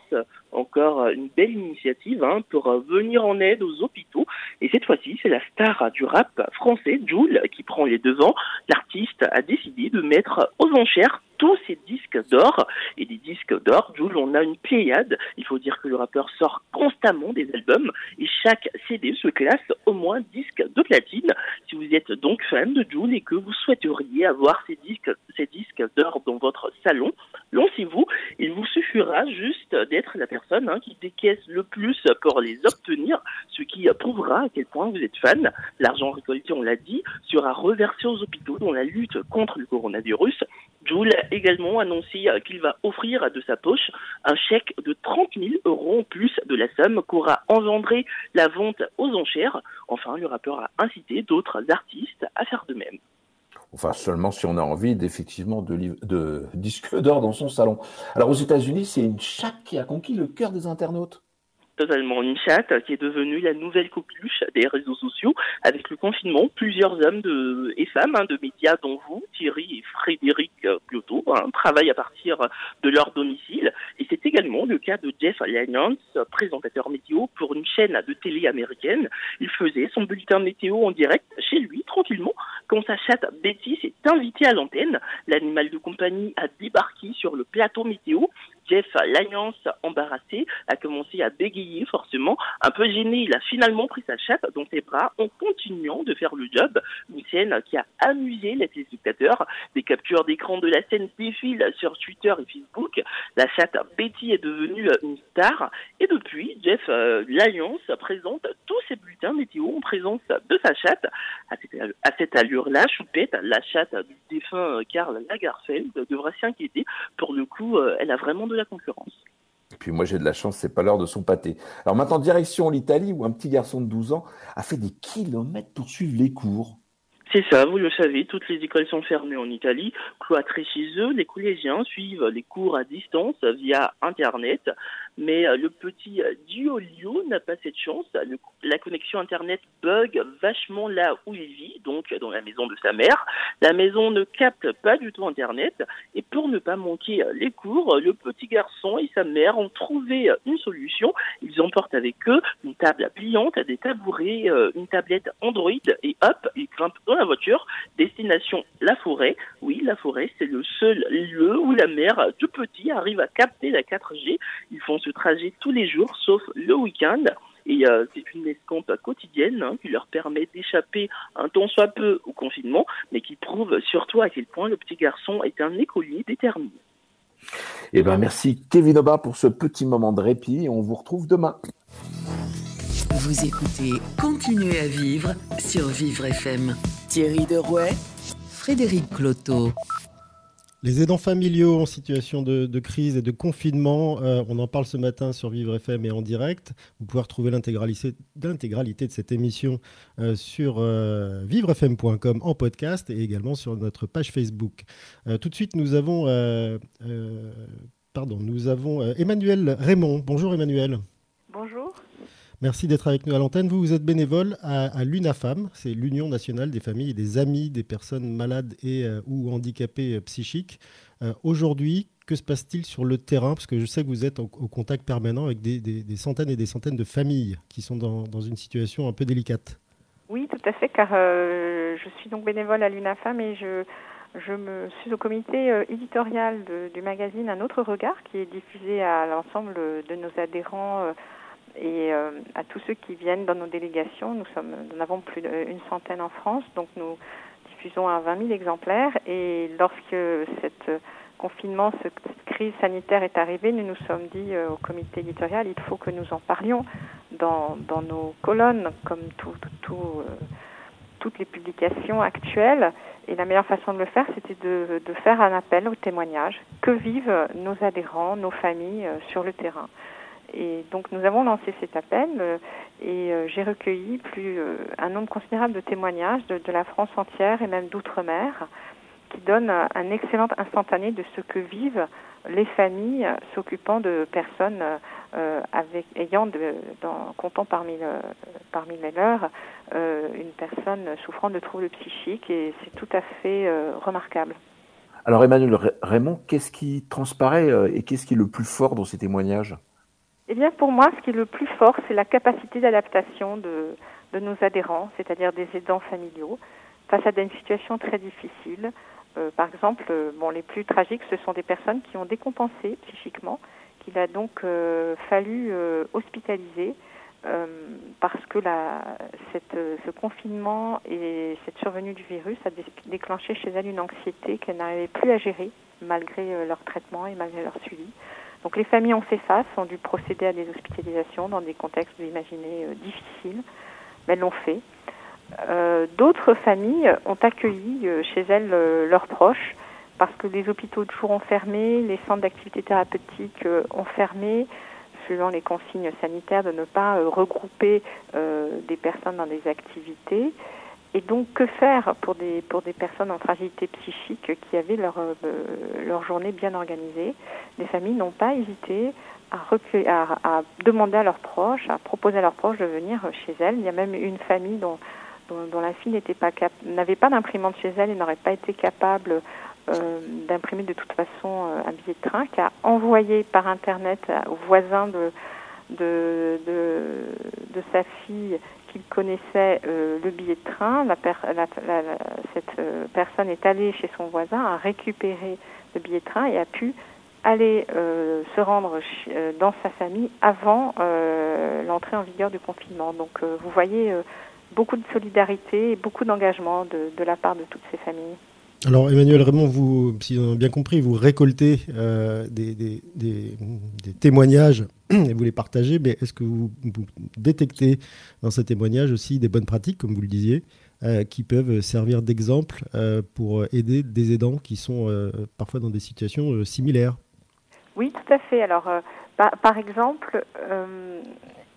Encore une belle initiative hein, pour venir en aide aux hôpitaux. Et cette fois-ci, c'est la star du rap français, Jules, qui prend les devants. L'artiste a décidé de mettre aux enchères tous ces disques d'or. Et des disques d'or, Jules, on a une pléiade. Il faut dire que le rappeur sort constamment des albums et chaque CD se classe au moins disque de platine. Si vous êtes donc fan de Jules et que vous souhaiteriez avoir ces disques, ces disques d'or dans votre salon, lancez-vous. Il vous suffira juste d'être la personne hein, qui décaisse le plus pour les obtenir, ce qui prouvera à quel point vous êtes fan. L'argent récolté, on l'a dit, sera reversé aux hôpitaux dans la lutte contre le coronavirus. Jules a également annoncé qu'il va offrir de sa poche un chèque de 30 000 euros en plus de la somme qu'aura engendré la vente aux enchères. Enfin, le rappeur a incité d'autres artistes à faire de même. Enfin, seulement si on a envie d'effectivement de, de disques d'or dans son salon. Alors aux États-Unis, c'est une chatte qui a conquis le cœur des internautes totalement une chatte qui est devenue la nouvelle coqueluche des réseaux sociaux. Avec le confinement, plusieurs hommes de, et femmes hein, de médias, dont vous, Thierry et Frédéric Cloto, hein, travaillent à partir de leur domicile. Et c'est également le cas de Jeff Lyons, présentateur météo pour une chaîne de télé américaine. Il faisait son bulletin météo en direct chez lui, tranquillement, quand sa chatte Betty s'est invitée à l'antenne. L'animal de compagnie a débarqué sur le plateau météo Jeff Lyons, embarrassé, a commencé à bégayer forcément. Un peu gêné, il a finalement pris sa chatte dans ses bras en continuant de faire le job. Une scène qui a amusé les téléspectateurs. Des captures d'écran de la scène défilent sur Twitter et Facebook. La chatte Betty est devenue une star. Et depuis, Jeff euh, Lyons présente tous ses bulletins météo en présence de sa chatte. À cette allure-là, Choupette, la chatte du défunt Karl Lagerfeld, devra s'inquiéter. Pour le coup, euh, elle a vraiment de la concurrence. Et puis moi j'ai de la chance, c'est pas l'heure de son pâté. Alors maintenant direction l'Italie où un petit garçon de 12 ans a fait des kilomètres pour suivre les cours. C'est ça, vous le savez, toutes les écoles sont fermées en Italie, cloîtrées chez eux, les collégiens suivent les cours à distance via Internet. Mais euh, le petit euh, Duolio n'a pas cette chance. la connexion Internet bug vachement là où il vit, donc dans la maison de sa mère. La maison ne capte pas du tout Internet. Et pour ne pas manquer euh, les cours, le petit garçon et sa mère ont trouvé une solution. Ils emportent avec eux une table pliante, des tabourets, une tablette Android et hop, ils grimpent dans la voiture. Destination la forêt. Oui, la forêt, c'est le seul lieu où la mère du petit arrive à capter la 4G. Ils font ce trajet tous les jours, sauf le week-end. Et euh, c'est une escampe quotidienne hein, qui leur permet d'échapper un temps soit peu au confinement, mais qui prouve surtout à quel point le petit garçon est un écolier déterminé. Eh ben merci Kevin Oba pour ce petit moment de répit. On vous retrouve demain. Vous écoutez Continuez à vivre sur Vivre FM. Thierry Derouet, Frédéric Cloteau. Les aidants familiaux en situation de, crise et de confinement, euh, on en parle ce matin sur Vivre FM et en direct. Vous pouvez retrouver l'intégralité de cette émission euh, sur euh, vivrefm.com en podcast et également sur notre page Facebook. tout de suite, nous avons, pardon, nous avons Emmanuel Raymond. Bonjour Emmanuel. Merci d'être avec nous à l'antenne. Vous, vous êtes bénévole à, l'UNAFAM, c'est l'Union nationale des familles et des amis des personnes malades et euh, ou handicapées euh, psychiques. Euh, aujourd'hui, que se passe-t-il sur le terrain? Parce que je sais que vous êtes au, contact permanent avec des, centaines et des centaines de familles qui sont dans, une situation un peu délicate. Oui, tout à fait, car je suis donc bénévole à l'UNAFAM et je, suis au comité éditorial du magazine Un autre regard qui est diffusé à l'ensemble de nos adhérents et euh, à tous ceux qui viennent dans nos délégations. Nous, sommes, nous en avons plus d'une centaine en France, donc nous diffusons à 20 000 exemplaires. Et lorsque cette confinement, cette crise sanitaire est arrivée, nous nous sommes dit euh, au comité éditorial, il faut que nous en parlions dans, nos colonnes, comme tout, tout, tout, euh, toutes les publications actuelles. Et la meilleure façon de le faire, c'était de, faire un appel au témoignage. Que vivent nos adhérents, nos familles sur le terrain et donc nous avons lancé cet appel et j'ai recueilli plus un nombre considérable de témoignages de, la France entière et même d'outre-mer qui donnent un excellent instantané de ce que vivent les familles s'occupant de personnes euh, avec ayant de, dans, comptant parmi parmi les leurs euh, une personne souffrant de troubles psychiques et c'est tout à fait euh, remarquable. Alors Emmanuel Raymond, qu'est-ce qui transparaît et qu'est-ce qui est le plus fort dans ces témoignages? Eh bien pour moi, ce qui est le plus fort, c'est la capacité d'adaptation de, de nos adhérents, c'est-à-dire des aidants familiaux, face à des situations très difficiles, euh, par exemple, euh, bon, les plus tragiques, ce sont des personnes qui ont décompensé psychiquement, qu'il a donc euh, fallu hospitaliser parce que la, cette, ce confinement et cette survenue du virus a déclenché chez elle une anxiété qu'elle n'arrivait plus à gérer malgré leur traitement et malgré leur suivi. Donc les familles ont fait face, ont dû procéder à des hospitalisations dans des contextes, vous imaginez, difficiles, mais elles l'ont fait. Euh, d'autres familles ont accueilli euh, chez elles euh, leurs proches parce que les hôpitaux de jour ont fermé, les centres d'activité thérapeutique ont fermé, selon les consignes sanitaires de ne pas regrouper des personnes dans des activités. Et donc, que faire pour des, pour des personnes en fragilité psychique qui avaient leur, leur journée bien organisée? Les familles n'ont pas hésité à, à, demander à leurs proches, à proposer à leurs proches de venir chez elles. Il y a même une famille dont dont, la fille pas n'avait pas d'imprimante chez elle et n'aurait pas été capable euh, d'imprimer de toute façon euh, un billet de train, qui a envoyé par internet au voisin de de, de, sa fille qu'il connaissait euh, le billet de train. Cette personne est allée chez son voisin, a récupéré le billet de train et a pu aller se rendre dans sa famille avant l'entrée en vigueur du confinement. Donc vous voyez beaucoup de solidarité et beaucoup d'engagement de, la part de toutes ces familles. Alors Emmanuel Raymond, vous, si on a bien compris, vous récoltez euh, des, témoignages vous les partagez, mais est-ce que vous, détectez dans ces témoignages aussi des bonnes pratiques, comme vous le disiez, euh, qui peuvent servir d'exemple euh, pour aider des aidants qui sont parfois dans des situations similaires? Oui, tout à fait. Alors, par, exemple,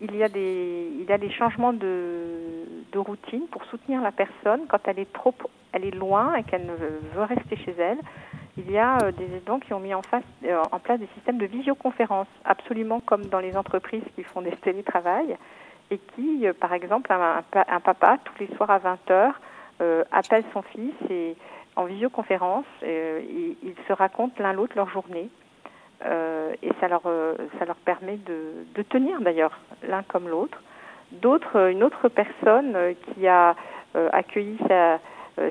il y a des, changements de, routine pour soutenir la personne quand elle est trop, elle est loin et qu'elle veut rester chez elle. Il y a euh, des aidants qui ont mis euh, en place des systèmes de visioconférence, absolument comme dans les entreprises qui font des télétravail, et qui, euh, par exemple, un, papa, tous les soirs à 20h, appelle son fils et en visioconférence, ils, se racontent l'un l'autre leur journée. Et ça leur, ça leur permet de, de tenir d'ailleurs l'un comme l'autre. D'autres, une autre personne qui a accueilli sa,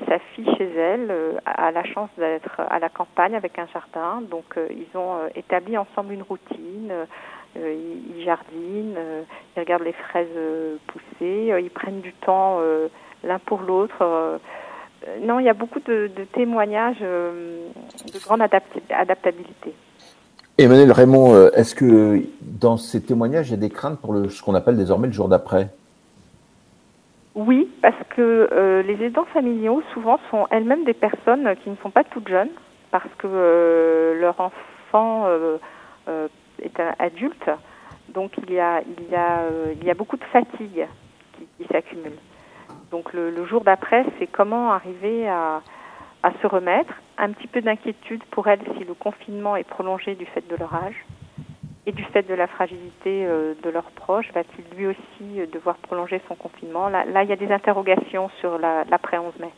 sa fille chez elle a la chance d'être à la campagne avec un jardin. Donc ils ont établi ensemble une routine. ils jardinent, ils regardent les fraises pousser, ils prennent du temps l'un pour l'autre. non, il y a beaucoup de, témoignages de grande adaptabilité. Emmanuel Raymond, euh, est-ce que dans ces témoignages, il y a des craintes pour le, ce qu'on appelle désormais le jour d'après? Oui, parce que euh, les aidants familiaux, souvent, sont elles-mêmes des personnes qui ne sont pas toutes jeunes, parce que euh, leur enfant est un adulte. Donc il y a, il y a, il y a beaucoup de fatigue qui, s'accumule. Donc le, jour d'après, c'est comment arriver à se remettre, un petit peu d'inquiétude pour elles si le confinement est prolongé du fait de leur âge et du fait de la fragilité euh, de leurs proches. Va-t-il lui aussi euh, devoir prolonger son confinement? Là, là, il y a des interrogations sur l'après 11 mai.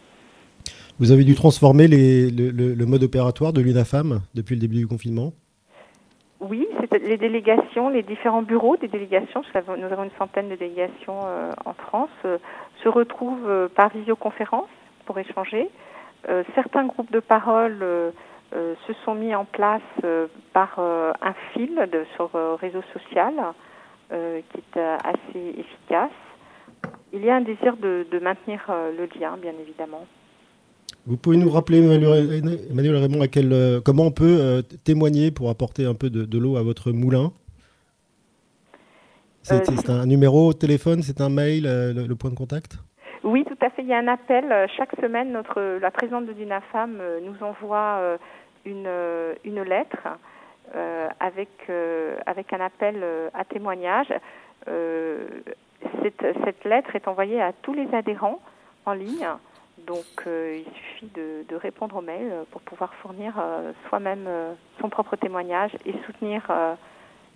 Vous avez dû transformer les, le, mode opératoire de l'UNAFAM depuis le début du confinement? Oui, les délégations, les différents bureaux des délégations, nous avons une centaine de délégations euh, en France, se retrouvent par visioconférence pour échanger. Certains groupes de parole euh, euh, se sont mis en place par un fil de, sur réseau social qui est assez efficace. Il y a un désir de, maintenir le lien, bien évidemment. Vous pouvez nous rappeler, Emmanuel Raymond, à quel, comment on peut témoigner pour apporter un peu de, l'eau à votre moulin? C'est un numéro de téléphone, c'est un mail, le, point de contact? Oui, tout à fait. Il y a un appel chaque semaine. Notre la présidente de l'UNAFAM nous envoie une une lettre avec avec un appel à témoignage. Cette, cette lettre est envoyée à tous les adhérents en ligne donc euh, il suffit de, répondre au mail euh, pour pouvoir fournir euh, soi-même son propre témoignage et soutenir,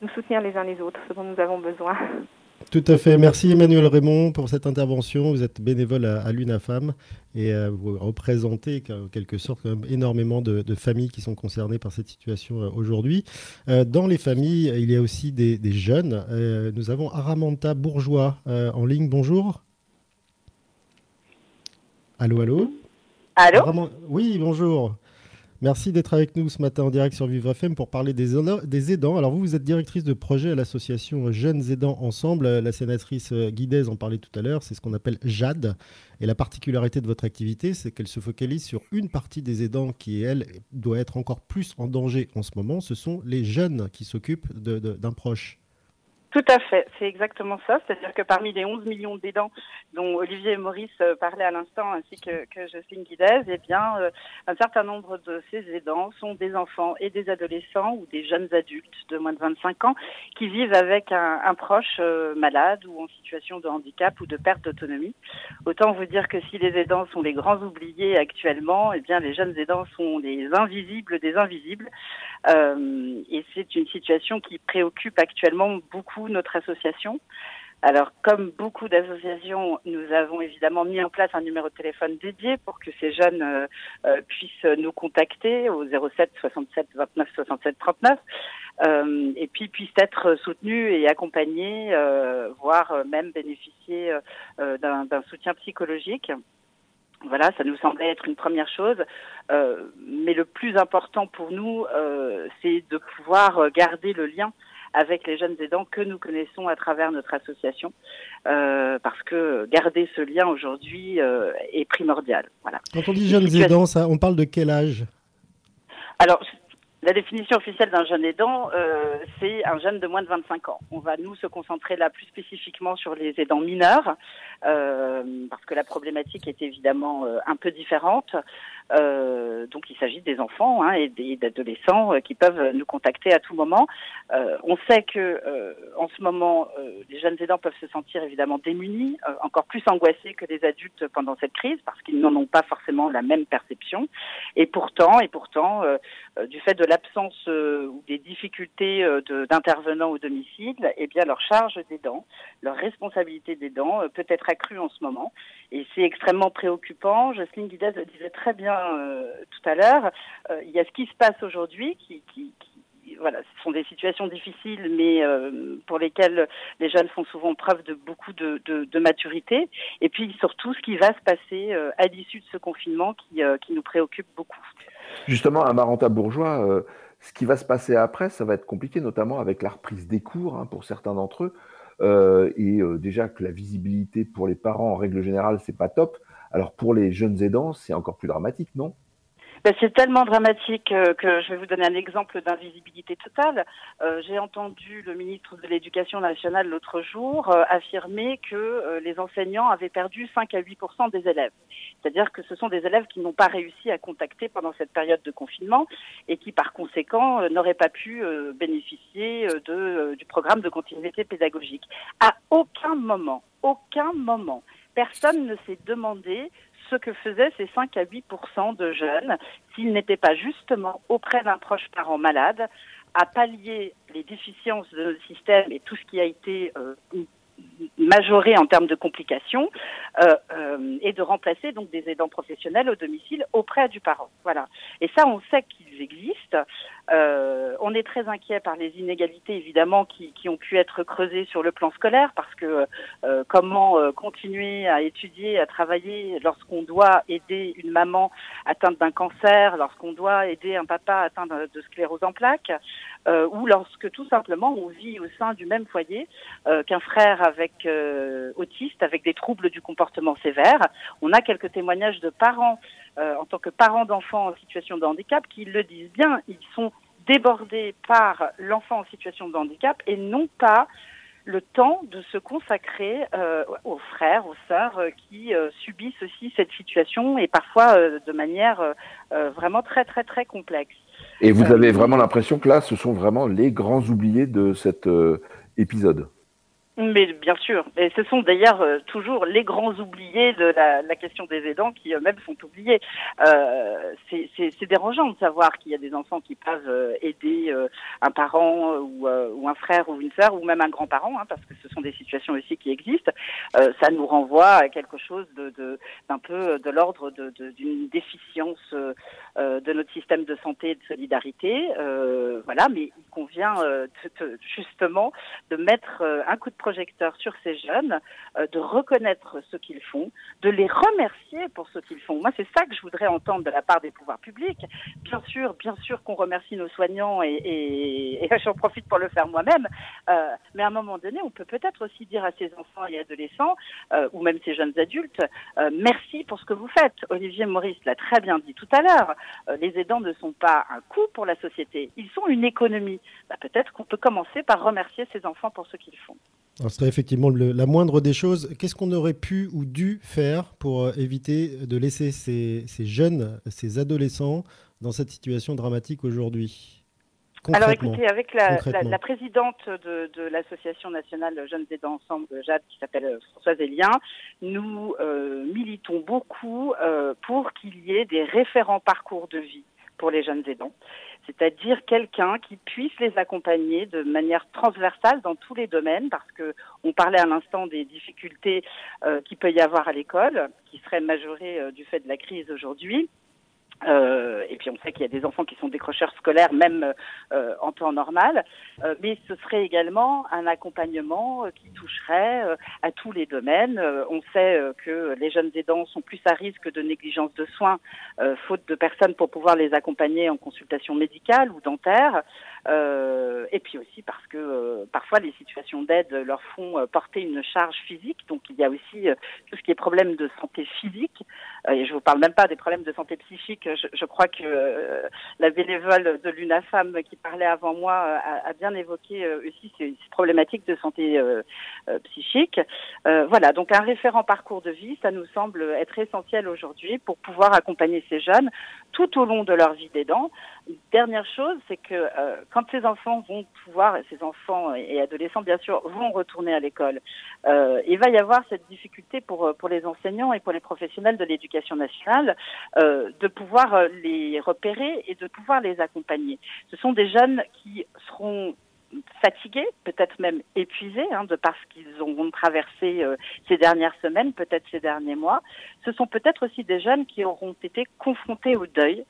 nous soutenir les uns les autres, ce dont nous avons besoin. Tout à fait. Merci Emmanuel Raymond pour cette intervention. Vous êtes bénévole à, l'UNAFAM et vous représentez en quelque sorte quand même énormément de, familles qui sont concernées par cette situation aujourd'hui. dans les familles, il y a aussi des, des jeunes. nous avons Aramanta Bourgeois en ligne. Bonjour. Allô, allô Allô Oui, bonjour. Merci d'être avec nous ce matin en direct sur Vivre FM pour parler des, des aidants. Alors vous, vous êtes directrice de projet à l'association Jeunes Aidants Ensemble. La sénatrice Guidez en parlait tout à l'heure, c'est ce qu'on appelle JAD. Et la particularité de votre activité, c'est qu'elle se focalise sur une partie des aidants qui, elle, doit être encore plus en danger en ce moment. Ce sont les jeunes qui s'occupent d'un proche. Tout à fait, c'est exactement ça. C'est-à-dire que parmi les 11 millions d'aidants dont Olivier et Maurice euh, parlaient à l'instant, ainsi que, que Justine Guidez, eh bien, euh, un certain nombre de ces aidants sont des enfants et des adolescents ou des jeunes adultes de moins de 25 ans qui vivent avec un, proche euh, malade ou en situation de handicap ou de perte d'autonomie. Autant vous dire que si les aidants sont les grands oubliés actuellement, eh bien, les jeunes aidants sont les invisibles des invisibles. Et c'est une situation qui préoccupe actuellement beaucoup notre association. Alors, comme beaucoup d'associations, nous avons évidemment mis en place un numéro de téléphone dédié pour que ces jeunes euh, euh, puissent nous contacter au 07 67 29 67 39 et puis puissent être soutenus et accompagnés, euh, voire même bénéficier d'un soutien psychologique. Voilà, ça nous semblait être une première chose. mais le plus important pour nous, c'est de pouvoir garder le lien avec les jeunes aidants que nous connaissons à travers notre association, euh, parce que garder ce lien aujourd'hui euh, est primordial. Voilà. Quand on dit jeunes aidants, ça, on parle de quel âge? Alors, la définition officielle d'un jeune aidant, euh, c'est un jeune de moins de 25 ans. On va nous se concentrer là plus spécifiquement sur les aidants mineurs, euh, parce que la problématique est évidemment euh, un peu différente. Euh, donc il s'agit des enfants hein, et d'adolescents euh, qui peuvent nous contacter à tout moment. Euh, on sait que en ce moment, les jeunes aidants peuvent se sentir évidemment démunis, encore plus angoissés que les adultes pendant cette crise, parce qu'ils n'en ont pas forcément la même perception. Et pourtant, et pourtant, du fait de l'absence ou des difficultés d'intervenants au domicile, eh bien leur charge d'aidant, leur responsabilité d'aidant peut être accrue en ce moment. Et c'est extrêmement préoccupant. Jocelyne Guidez le disait très bien euh, tout à l'heure. Euh, il y a ce qui se passe aujourd'hui qui, qui, voilà, ce sont des situations difficiles, mais euh, pour lesquelles les jeunes font souvent preuve de beaucoup de, de, de maturité. Et puis surtout, ce qui va se passer à l'issue de ce confinement qui, qui, nous préoccupe beaucoup. Justement, à Maranta Bourgeois, ce qui va se passer après, ça va être compliqué, notamment avec la reprise des cours hein, pour certains d'entre eux. Euh, et euh, déjà que la visibilité pour les parents en règle générale c'est pas top. Alors pour les jeunes aidants c'est encore plus dramatique, non? Ben, c'est tellement dramatique euh, que je vais vous donner un exemple d'invisibilité totale. Euh, J'ai entendu le ministre de l'Éducation nationale l'autre jour euh, affirmer que les enseignants avaient perdu 5 à 8 des élèves. C'est-à-dire que ce sont des élèves qui n'ont pas réussi à contacter pendant cette période de confinement et qui, par conséquent, n'auraient pas pu bénéficier du programme de continuité pédagogique. À aucun moment, aucun moment, personne ne s'est demandé ce que faisaient ces 5 à 8% de jeunes s'ils n'étaient pas justement auprès d'un proche parent malade à pallier les déficiences de notre système et tout ce qui a été euh, majoré en termes de complications euh, euh, et de remplacer donc des aidants professionnels au domicile auprès du parent. Voilà. Et ça, on sait qu'ils existent. Euh, on est très inquiet par les inégalités évidemment qui, qui, ont pu être creusées sur le plan scolaire parce que euh, comment continuer à étudier, à travailler lorsqu'on doit aider une maman atteinte d'un cancer, lorsqu'on doit aider un papa atteint de sclérose en plaques, euh, ou lorsque tout simplement on vit au sein du même foyer qu'un frère avec autiste, avec des troubles du comportement sévère. On a quelques témoignages de parents euh, en tant que parents d'enfants en situation de handicap qui le disent bien, ils sont débordés par l'enfant en situation de handicap et non pas le temps de se consacrer euh, aux frères, aux sœurs euh, qui euh, subissent aussi cette situation et parfois de manière vraiment très très très complexe. Et vous avez vraiment l'impression que là, ce sont vraiment les grands oubliés de cet épisode mais bien sûr, et ce sont d'ailleurs euh, toujours les grands oubliés de la, la question des aidants qui eux-mêmes sont oubliés. Euh, c'est dérangeant de savoir qu'il y a des enfants qui peuvent euh, aider euh, un parent ou, ou, un frère ou une sœur ou même un grand-parent, hein, parce que ce sont des situations aussi qui existent. ça nous renvoie à quelque chose de d'un peu de l'ordre d'une de, déficience de notre système de santé et de solidarité. voilà, mais il convient justement de mettre un coup de sur ces jeunes, euh, de reconnaître ce qu'ils font, de les remercier pour ce qu'ils font. Moi, c'est ça que je voudrais entendre de la part des pouvoirs publics. Bien sûr, bien sûr qu'on remercie nos soignants et, et, j'en profite pour le faire moi-même. Euh, mais à un moment donné, on peut peut-être aussi dire à ces enfants et adolescents, euh, ou même ces jeunes adultes, merci pour ce que vous faites. Olivier Maurice l'a très bien dit tout à l'heure. les aidants ne sont pas un coût pour la société, ils sont une économie. Bah, peut-être qu'on peut commencer par remercier ces enfants pour ce qu'ils font ce serait effectivement la moindre des choses. Qu'est-ce qu'on aurait pu ou dû faire pour euh, éviter de laisser ces, jeunes, ces adolescents dans cette situation dramatique aujourd'hui? Alors écoutez, avec la, présidente de, l'Association nationale Jeunes Aidants Ensemble, Jade, qui s'appelle euh, Françoise Elien, nous euh, militons beaucoup pour qu'il y ait des référents parcours de vie pour les jeunes aidants c'est-à-dire quelqu'un qui puisse les accompagner de manière transversale dans tous les domaines, parce que on parlait à l'instant des difficultés euh, qu'il peut y avoir à l'école, qui seraient majorées euh, du fait de la crise aujourd'hui. Euh, et puis on sait qu'il y a des enfants qui sont décrocheurs scolaires même euh, en temps normal, euh, mais ce serait également un accompagnement qui toucherait à tous les domaines. on sait que les jeunes aidants sont plus à risque de négligence de soins, faute de personnes pour pouvoir les accompagner en consultation médicale ou dentaire. Euh, et puis aussi parce que euh, parfois les situations d'aide leur font euh, porter une charge physique. Donc il y a aussi tout ce qui est problème de santé physique. et je vous parle même pas des problèmes de santé psychique. Je, je crois que la bénévole de l'UNAFAM qui parlait avant moi a, a bien évoqué aussi ces, ces, problématiques de santé psychique. voilà, donc un référent parcours de vie, ça nous semble être essentiel aujourd'hui pour pouvoir accompagner ces jeunes tout au long de leur vie d'aidant. Dernière chose, c'est que euh, quand ces enfants vont pouvoir, ces enfants et adolescents bien sûr, vont retourner à l'école, euh, il va y avoir cette difficulté pour pour les enseignants et pour les professionnels de l'éducation nationale euh, de pouvoir les repérer et de pouvoir les accompagner. Ce sont des jeunes qui seront fatigués, peut-être même épuisés, hein, de parce qu'ils ont traversé euh, ces dernières semaines, peut-être ces derniers mois. Ce sont peut-être aussi des jeunes qui auront été confrontés au deuil,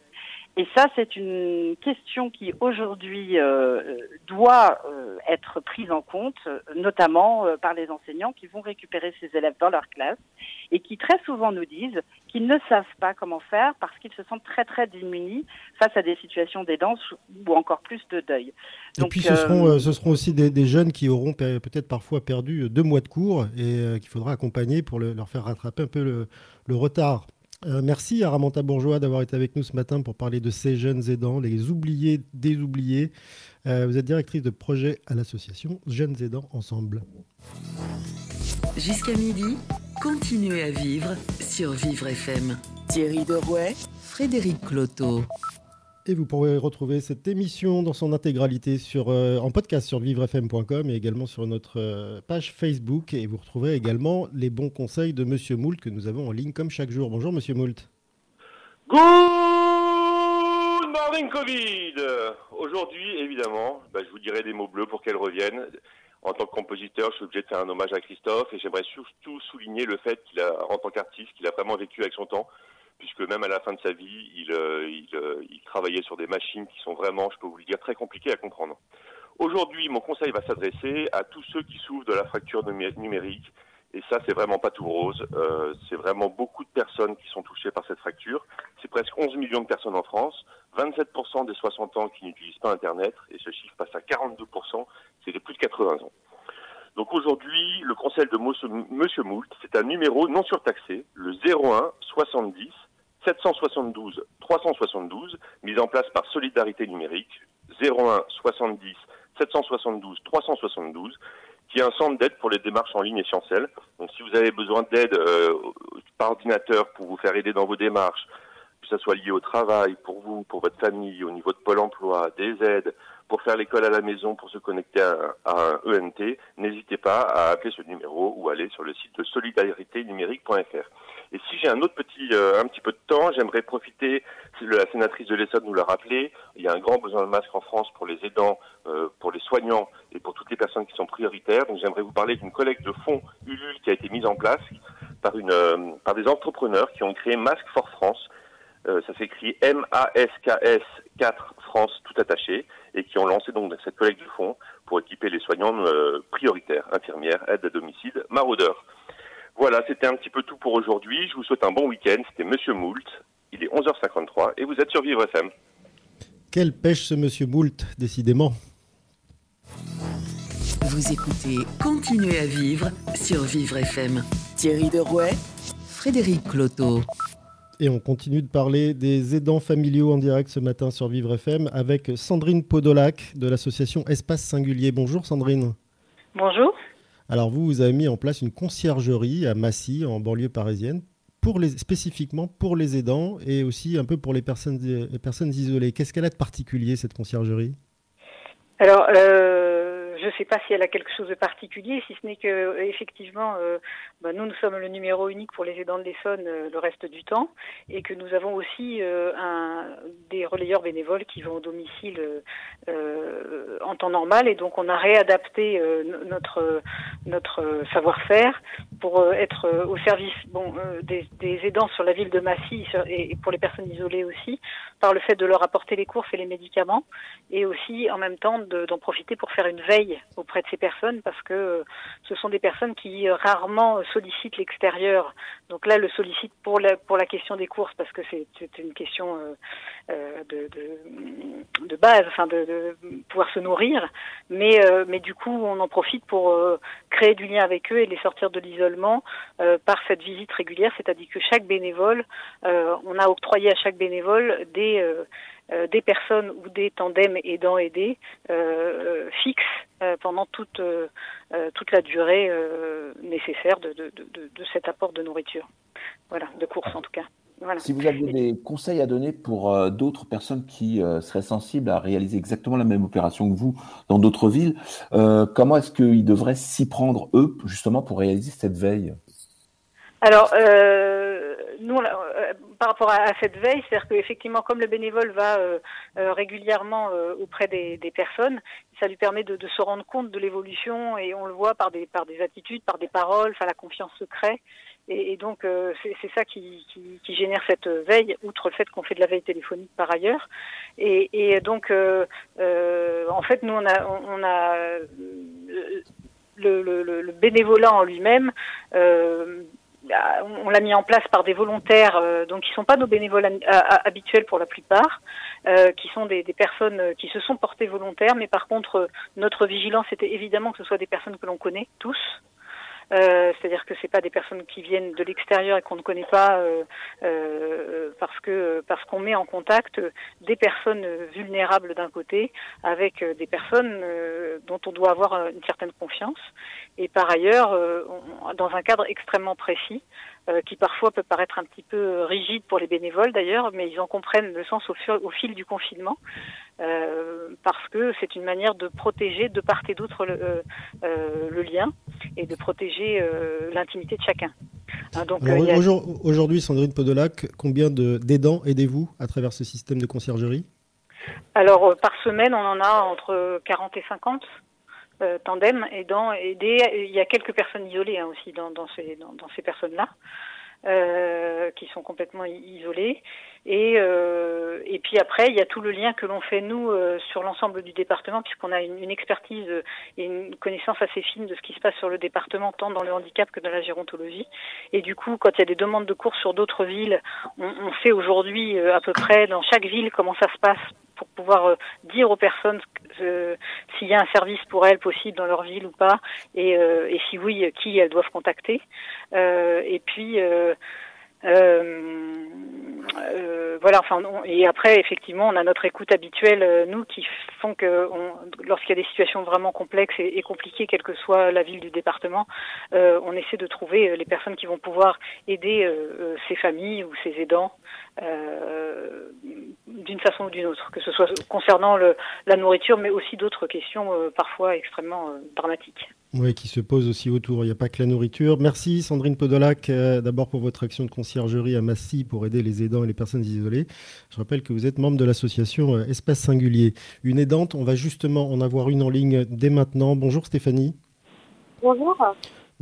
et ça, c'est une question qui aujourd'hui euh, doit euh, être prise en compte, notamment euh, par les enseignants qui vont récupérer ces élèves dans leur classe et qui très souvent nous disent qu'ils ne savent pas comment faire parce qu'ils se sentent très très démunis face à des situations d'aidance ou encore plus de deuil. et puis ce seront, ce seront aussi des, jeunes qui auront peut-être parfois perdu deux mois de cours et qu'il faudra accompagner pour leur faire rattraper un peu le, le retard. Euh, merci à Ramanta Bourgeois d'avoir été avec nous ce matin pour parler de ces jeunes aidants, les oubliés des oubliés. Euh, vous êtes directrice de projet à l'association Jeunes Aidants Ensemble. Jusqu'à midi, continuez à vivre sur Vivre FM. Thierry Derouet, Frédéric Cloteau. Et vous pourrez retrouver cette émission dans son intégralité sur, euh, en podcast sur vivrefm.com et également sur notre euh, page Facebook. Et vous retrouverez également les bons conseils de Monsieur Moult que nous avons en ligne comme chaque jour. Bonjour Monsieur Moult. Good morning Covid Aujourd'hui, évidemment, bah, je vous dirai des mots bleus pour qu'elle revienne. En tant que compositeur, je suis obligé de faire un hommage à Christophe et j'aimerais surtout souligner le fait qu'il a, en tant qu'artiste, qu'il a vraiment vécu avec son temps puisque même à la fin de sa vie, il, euh, euh, il, travaillait sur des machines qui sont vraiment, je peux vous le dire, très compliquées à comprendre. Aujourd'hui, mon conseil va s'adresser à tous ceux qui souffrent de la fracture numérique. Et ça, c'est vraiment pas tout rose. Euh, c'est vraiment beaucoup de personnes qui sont touchées par cette fracture. C'est presque 11 millions de personnes en France, 27% des 60 ans qui n'utilisent pas Internet, et ce chiffre passe à 42%, c'est de plus de 80 ans. Donc aujourd'hui, le conseil de Monsieur Moult, c'est un numéro non surtaxé, le 01 70 772 372, mis en place par Solidarité Numérique, 01 70 772 372, qui est un centre d'aide pour les démarches en ligne essentielles. Donc si vous avez besoin d'aide euh, par ordinateur pour vous faire aider dans vos démarches, que ce soit lié au travail, pour vous, pour votre famille, au niveau de Pôle emploi, des aides, pour faire l'école à la maison, pour se connecter à, un ENT, n'hésitez pas à appeler ce numéro ou aller sur le site de solidariténumérique.fr. Et si j'ai un autre petit, euh, un petit peu de temps, j'aimerais profiter, la sénatrice de l'Essonne nous l'a rappelé, il y a un grand besoin de masques en France pour les aidants, euh, pour les soignants et pour toutes les personnes qui sont prioritaires. Donc j'aimerais vous parler d'une collecte de fonds Ulule qui a été mise en place par, une, euh, par des entrepreneurs qui ont créé Masque for France. Ça s'écrit M-A-S-K-S 4 France tout attaché et qui ont lancé donc cette collecte de fonds pour équiper les soignants prioritaires, infirmières, aides à domicile, maraudeurs. Voilà, c'était un petit peu tout pour aujourd'hui. Je vous souhaite un bon week-end. C'était Monsieur Moult. Il est 11h53 et vous êtes sur Vivre FM. Quelle pêche ce Monsieur Moult, décidément. Vous écoutez Continuez à vivre sur Vivre FM. Thierry Derouet, Frédéric Cloteau. Et on continue de parler des aidants familiaux en direct ce matin sur Vivre FM avec Sandrine Podolac de l'association Espace Singulier. Bonjour Sandrine. Bonjour. Alors vous, vous avez mis en place une conciergerie à Massy, en banlieue parisienne, pour les, spécifiquement pour les aidants et aussi un peu pour les personnes, les personnes isolées. Qu'est-ce qu'elle a de particulier, cette conciergerie? Alors, euh, je ne sais pas si elle a quelque chose de particulier, si ce n'est que effectivement, euh, bah, nous nous sommes le numéro unique pour les aidants de l'Essonne euh, le reste du temps, et que nous avons aussi euh, des relayeurs bénévoles qui vont au domicile en temps normal, et donc on a réadapté notre savoir-faire pour être au service bon des, aidants sur la ville de Massy et pour les personnes isolées aussi, par le fait de leur apporter les courses et les médicaments, et aussi en même temps d'en profiter pour faire une veille auprès de ces personnes parce que euh, ce sont des personnes qui euh, rarement sollicitent l'extérieur. Donc là, le sollicite pour la, pour la question des courses parce que c'est une question euh, de, de, de, base, enfin de, de, pouvoir se nourrir. Mais, mais du coup, on en profite pour créer du lien avec eux et les sortir de l'isolement par cette visite régulière, c'est-à-dire que chaque bénévole, on a octroyé à chaque bénévole des euh, des personnes ou des tandems aidant aidés euh, fixes euh, pendant toute, toute la durée nécessaire de, de, de, de, cet apport de nourriture. Voilà, de course en tout cas. Voilà. Si vous aviez des conseils à donner pour d'autres personnes qui seraient sensibles à réaliser exactement la même opération que vous dans d'autres villes, comment est-ce qu'ils devraient s'y prendre, eux, justement, pour réaliser cette veille? Alors, nous, par rapport à, cette veille, c'est-à-dire qu'effectivement, comme le bénévole va euh, euh, régulièrement euh, auprès des, personnes, ça lui permet de, se rendre compte de l'évolution et on le voit par des, par des attitudes, par des paroles, enfin la confiance se crée. Et, donc c'est ça qui, génère cette veille, outre le fait qu'on fait de la veille téléphonique par ailleurs. Et, donc en fait nous on a, on, a le, le, bénévolat en lui-même. Bah, on l'a mis en place par des volontaires, euh, donc qui sont pas nos bénévoles habituels pour la plupart, euh, qui sont des, personnes qui se sont portées volontaires, mais par contre notre vigilance était évidemment que ce soit des personnes que l'on connaît tous, euh, c'est-à-dire que c'est pas des personnes qui viennent de l'extérieur et qu'on ne connaît pas euh, euh, parce que parce qu'on met en contact des personnes vulnérables d'un côté avec des personnes dont on doit avoir une certaine confiance. Et par ailleurs dans un cadre extrêmement précis euh, qui parfois peut paraître un petit peu rigide pour les bénévoles d'ailleurs, mais ils en comprennent le sens au, fil, au fil du confinement, euh, parce que c'est une manière de protéger de part et d'autre le, euh, le, lien et de protéger l'intimité de chacun. Hein, donc, Aujourd'hui, Sandrine Podolac, combien d'aidants aidez-vous à travers ce système de conciergerie? Alors, par semaine, on en a entre 40 et 50. Euh, tandem aidant aider. Il y a quelques personnes isolées hein, aussi dans, ces dans, ces personnes là euh, qui sont complètement isolées. Et euh, et puis après il y a tout le lien que l'on fait nous sur l'ensemble du département puisqu'on a une, une, expertise et une connaissance assez fine de ce qui se passe sur le département tant dans le handicap que dans la gérontologie. Et du coup quand il y a des demandes de cours sur d'autres villes on, on sait aujourd'hui à peu près dans chaque ville comment ça se passe pour pouvoir euh, dire aux personnes euh, s'il y a un service pour elles possible dans leur ville ou pas, et, euh, et si oui, qui elles doivent contacter. et puis Euh, voilà, enfin, et après, effectivement, on a notre écoute habituelle, euh, nous, qui font que lorsqu'il y a des situations vraiment complexes et, compliquées, quelle que soit la ville du département, euh, on essaie de trouver les personnes qui vont pouvoir aider ces familles ou ces aidants d'une façon ou d'une autre, que ce soit concernant le, la nourriture, mais aussi d'autres questions parfois extrêmement dramatiques. Oui, qui se pose aussi autour. Il n'y a pas que la nourriture. Merci Sandrine Podolac, euh, d'abord pour votre action de conciergerie à Massy pour aider les aidants et les personnes isolées. Je rappelle que vous êtes membre de l'association euh, Espace Singulier. Une aidante, on va justement en avoir une en ligne dès maintenant. Bonjour Stéphanie. Bonjour.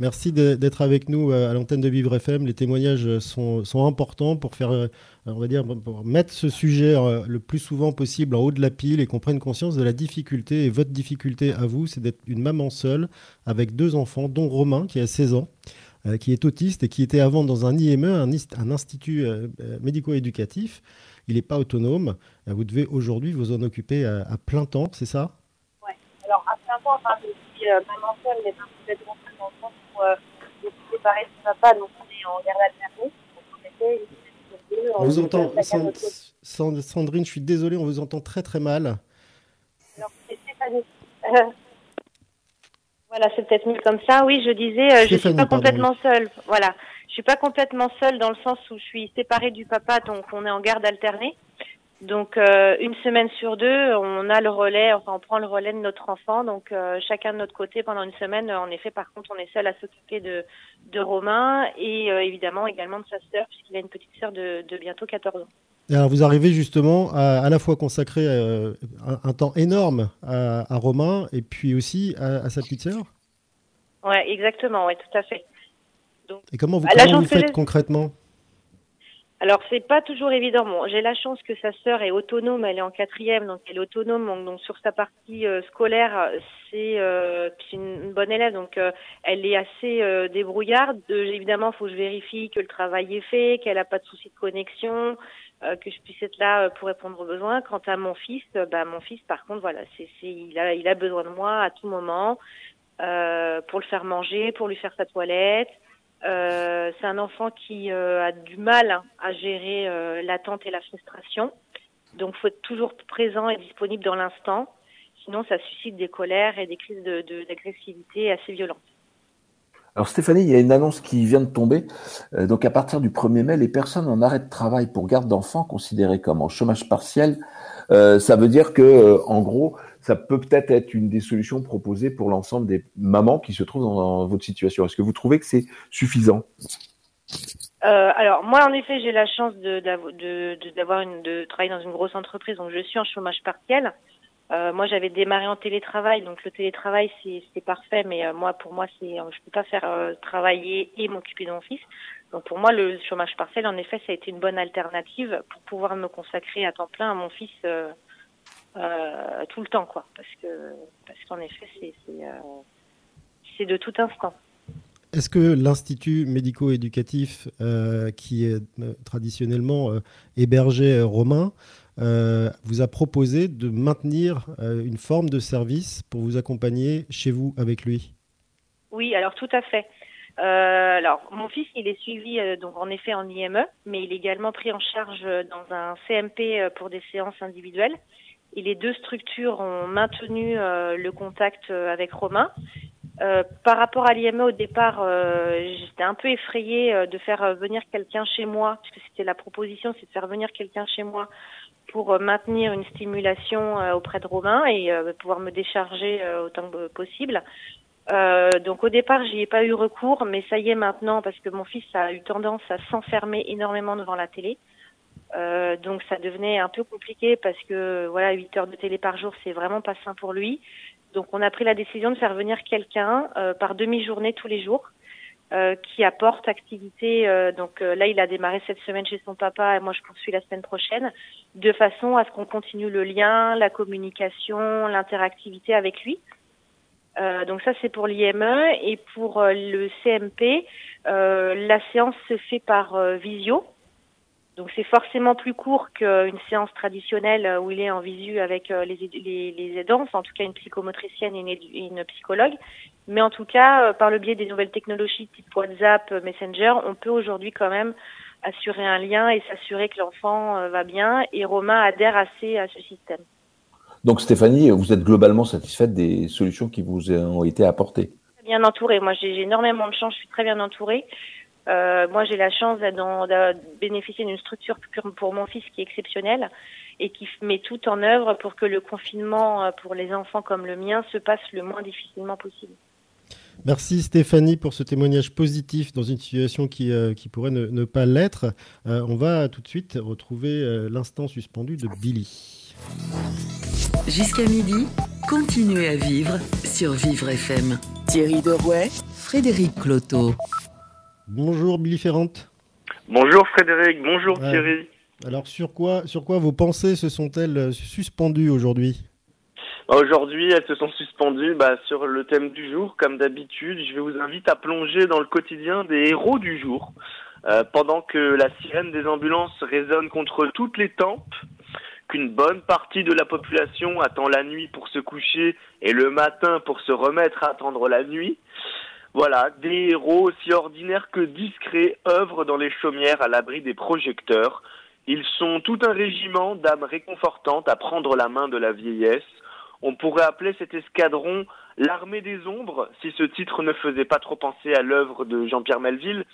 Merci d'être avec nous euh, à l'antenne de Vivre FM. Les témoignages sont, sont importants pour faire, euh, on va dire, pour mettre ce sujet euh, le plus souvent possible en haut de la pile et qu'on prenne conscience de la difficulté. Et votre difficulté à vous, c'est d'être une maman seule avec deux enfants, dont Romain qui a 16 ans, qui est autiste et qui était avant dans un IME, un, institut médico-éducatif. Il n'est pas autonome. Vous devez aujourd'hui vous en occuper à, plein temps, c'est ça? Oui. Alors à plein temps, enfin, je suis maman seule, mais complètement euh, séparés de papa, donc on est en garde alternée. On vous entend, Sandrine, je suis désolée, on vous entend très très mal. Alors, c'est Stéphanie. Euh, voilà, c'est peut-être mieux comme ça. Oui, je disais, euh, je ne suis pas complètement seule. Voilà, je suis pas complètement seule dans le sens où je suis séparée du papa, donc on est en garde alternée. Donc euh, une semaine sur deux, on a le relais, enfin on prend le relais de notre enfant. Donc euh, chacun de notre côté pendant une semaine. En effet, par contre, on est seul à s'occuper de, de Romain et euh, évidemment également de sa sœur puisqu'il a une petite sœur de, de, bientôt 14 ans. alors vous arrivez justement à, à la fois consacrer un, temps énorme à, à, Romain et puis aussi à, sa petite sœur? Ouais, exactement, ouais, tout à fait. Donc, et comment vous, bah, comment vous faites concrètement? Alors c'est pas toujours évident. Bon, j'ai la chance que sa sœur est autonome, elle est en quatrième, donc elle est autonome. Donc, sur sa partie euh, scolaire, c'est euh, une, bonne élève, donc euh, elle est assez euh, débrouillarde. évidemment, faut que je vérifie que le travail est fait, qu'elle a pas de soucis de connexion, que je puisse être là pour répondre aux besoins. Quant à mon fils, bah mon fils, par contre, voilà, c'est il a il a besoin de moi à tout moment pour le faire manger, pour lui faire sa toilette. Euh, c'est un enfant qui euh, a du mal à gérer euh, l'attente et la frustration. Donc, faut être toujours présent et disponible dans l'instant. Sinon, ça suscite des colères et des crises d'agressivité assez violentes. Alors Stéphanie, il y a une annonce qui vient de tomber. donc à partir du 1er mai, les personnes en arrêt de travail pour garde d'enfants considérées comme en chômage partiel, ça veut dire que en gros, ça peut peut-être être une des solutions proposées pour l'ensemble des mamans qui se trouvent dans, votre situation. Est-ce que vous trouvez que c'est suffisant? Euh, alors moi en effet j'ai la chance de, travailler dans une grosse entreprise donc je suis en chômage partiel. Euh, moi j'avais démarré en télétravail donc le télétravail c'est, c'est parfait mais euh, moi pour moi c'est je peux pas faire travailler et m'occuper de mon fils donc pour moi le chômage partiel en effet ça a été une bonne alternative pour pouvoir me consacrer à temps plein à mon fils euh, tout le temps, quoi, parce que parce qu'en effet, c'est c'est euh, de tout instant. Est-ce que l'Institut médico-éducatif, euh, qui est traditionnellement hébergé romain, vous a proposé de maintenir une forme de service pour vous accompagner chez vous avec lui? Oui, alors tout à fait. alors, mon fils, il est suivi donc en effet en IME, mais il est également pris en charge dans un CMP pour des séances individuelles et les deux structures ont maintenu euh, le contact euh, avec Romain. Euh, par rapport à l'IME au départ, j'étais un peu effrayée de faire venir quelqu'un chez moi, puisque c'était la proposition, c'est de faire venir quelqu'un chez moi pour maintenir une stimulation auprès de Romain et pouvoir me décharger autant que possible. donc au départ, j'y ai pas eu recours, mais ça y est maintenant parce que mon fils a eu tendance à s'enfermer énormément devant la télé. Euh, donc ça devenait un peu compliqué parce que voilà, 8 heures de télé par jour, c'est vraiment pas sain pour lui. Donc on a pris la décision de faire venir quelqu'un euh, par demi-journée tous les jours euh, qui apporte activité. Euh, donc là, il a démarré cette semaine chez son papa et moi je poursuis la semaine prochaine, de façon à ce qu'on continue le lien, la communication, l'interactivité avec lui. donc ça c'est pour l'IME et pour le CMP, la séance se fait par visio. Donc c'est forcément plus court qu'une séance traditionnelle euh, où il est en visu avec euh, les, les, les aidants, enfin, en tout cas une psychomotricienne et une, une, psychologue. Mais en tout cas, euh, par le biais des nouvelles technologies type WhatsApp, Messenger, on peut aujourd'hui quand même assurer un lien et s'assurer que l'enfant va bien. Et Romain adhère assez à ce système. Donc Stéphanie, vous êtes globalement satisfaite des solutions qui vous ont été apportées? Bien entourée. Moi, j'ai énormément de chance. Je suis très bien entourée. Euh, moi, j'ai la chance de bénéficier d'une structure pour mon fils qui est exceptionnelle et qui met tout en œuvre pour que le confinement euh, pour les enfants comme le mien se passe le moins difficilement possible. Merci Stéphanie pour ce témoignage positif dans une situation qui, euh, qui pourrait ne, pas l'être. on va tout de suite retrouver l'instant suspendu de Billy. Jusqu'à midi, continuez à vivre sur Vivre FM. Thierry Derouet, Frédéric Cloteau. Bonjour Billy Ferrante. Bonjour Frédéric, bonjour Thierry. Alors sur quoi, sur quoi vos pensées se sont-elles euh, suspendues aujourd'hui? Bah, Aujourd'hui, elles se sont suspendues bah, sur le thème du jour, comme d'habitude. Je vous inviter à plonger dans le quotidien des héros du jour. Euh, pendant que la sirène des ambulances résonne contre toutes les tempes, qu'une bonne partie de la population attend la nuit pour se coucher et le matin pour se remettre à attendre la nuit, voilà, des héros aussi ordinaires que discrets œuvrent dans les chaumières à l'abri des projecteurs. Ils sont tout un régiment d'âmes réconfortantes à prendre la main de la vieillesse. On pourrait appeler cet escadron l'armée des ombres si ce titre ne faisait pas trop penser à l'œuvre de Jean-Pierre Melville.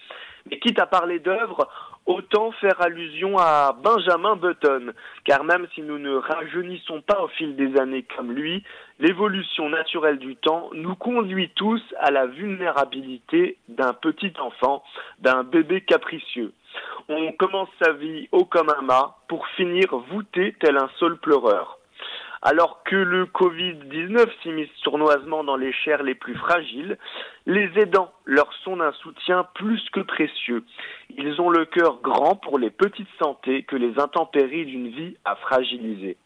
Mais quitte à parler d'œuvre, autant faire allusion à Benjamin Button, car même si nous ne rajeunissons pas au fil des années comme lui, l'évolution naturelle du temps nous conduit tous à la vulnérabilité d'un petit enfant, d'un bébé capricieux. On commence sa vie haut comme un mât pour finir voûté tel un seul pleureur. Alors que le Covid-19 s'immisce sournoisement dans les chairs les plus fragiles, les aidants leur sont d'un soutien plus que précieux. Ils ont le cœur grand pour les petites santé que les intempéries d'une vie a fragilisées.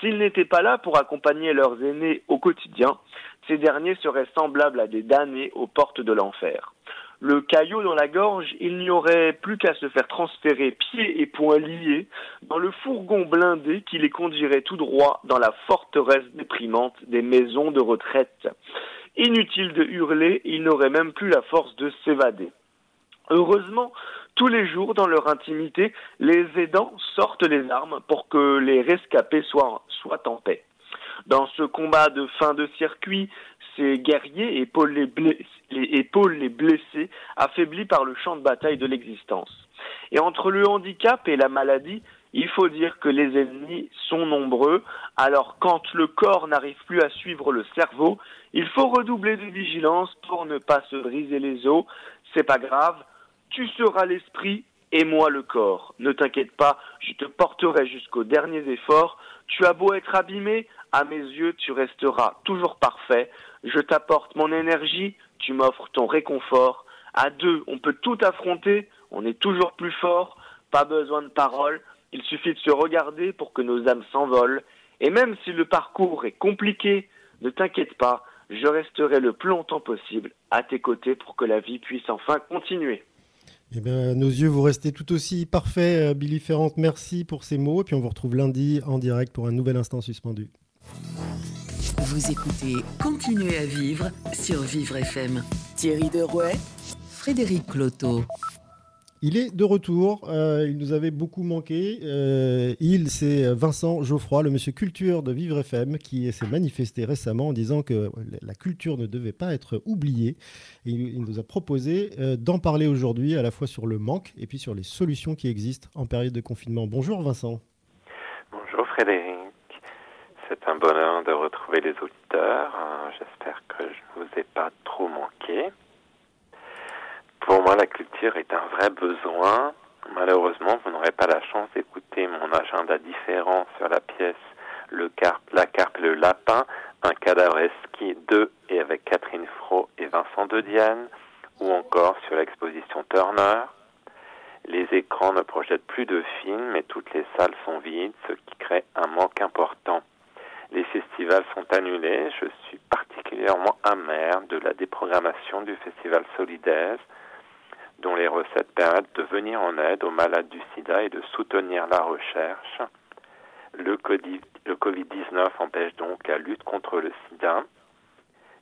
S'ils n'étaient pas là pour accompagner leurs aînés au quotidien, ces derniers seraient semblables à des damnés aux portes de l'enfer le caillot dans la gorge, il n'y aurait plus qu'à se faire transférer pieds et poings liés dans le fourgon blindé qui les conduirait tout droit dans la forteresse déprimante des maisons de retraite. Inutile de hurler, ils n'auraient même plus la force de s'évader. Heureusement, tous les jours, dans leur intimité, les aidants sortent les armes pour que les rescapés soient, soient en paix. Dans ce combat de fin de circuit, ces guerriers épaulent les, blessés, les blessés, affaiblis par le champ de bataille de l'existence. Et entre le handicap et la maladie, il faut dire que les ennemis sont nombreux, alors quand le corps n'arrive plus à suivre le cerveau, il faut redoubler de vigilance pour ne pas se briser les os. C'est pas grave, tu seras l'esprit et moi le corps. Ne t'inquiète pas, je te porterai jusqu'aux derniers efforts. Tu as beau être abîmé, à mes yeux, tu resteras toujours parfait. Je t'apporte mon énergie, tu m'offres ton réconfort. À deux, on peut tout affronter, on est toujours plus fort, pas besoin de paroles, il suffit de se regarder pour que nos âmes s'envolent. Et même si le parcours est compliqué, ne t'inquiète pas, je resterai le plus longtemps possible à tes côtés pour que la vie puisse enfin continuer. Eh bien, nos yeux, vous restez tout aussi parfaits, euh, Billy Ferrand. Merci pour ces mots. Et puis, on vous retrouve lundi en direct pour un nouvel instant suspendu. Vous écoutez Continuez à vivre sur Vivre FM. Thierry Derouet, Frédéric Cloteau. Il est de retour. Euh, il nous avait beaucoup manqué. Euh, il, c'est Vincent Geoffroy, le monsieur culture de Vivre FM, qui s'est manifesté récemment en disant que la culture ne devait pas être oubliée. il, nous a proposé euh, d'en parler aujourd'hui, à la fois sur le manque et puis sur les solutions qui existent en période de confinement. Bonjour Vincent. Bonjour Frédéric. C'est un bonheur de retrouver les auditeurs. J'espère que je ne vous ai pas trop manqué. Pour moi, la culture est un vrai besoin. Malheureusement, vous n'aurez pas la chance d'écouter mon agenda différent sur la pièce Le carpe, La carpe et le lapin, un cadavreski 2 et avec Catherine Fro et Vincent de Diane, ou encore sur l'exposition Turner. Les écrans ne projettent plus de films et toutes les salles sont vides, ce qui crée un manque important. Les festivals sont annulés. Je suis particulièrement amer de la déprogrammation du festival Solidaire dont les recettes permettent de venir en aide aux malades du sida et de soutenir la recherche. Le Covid-19 empêche donc la lutte contre le sida.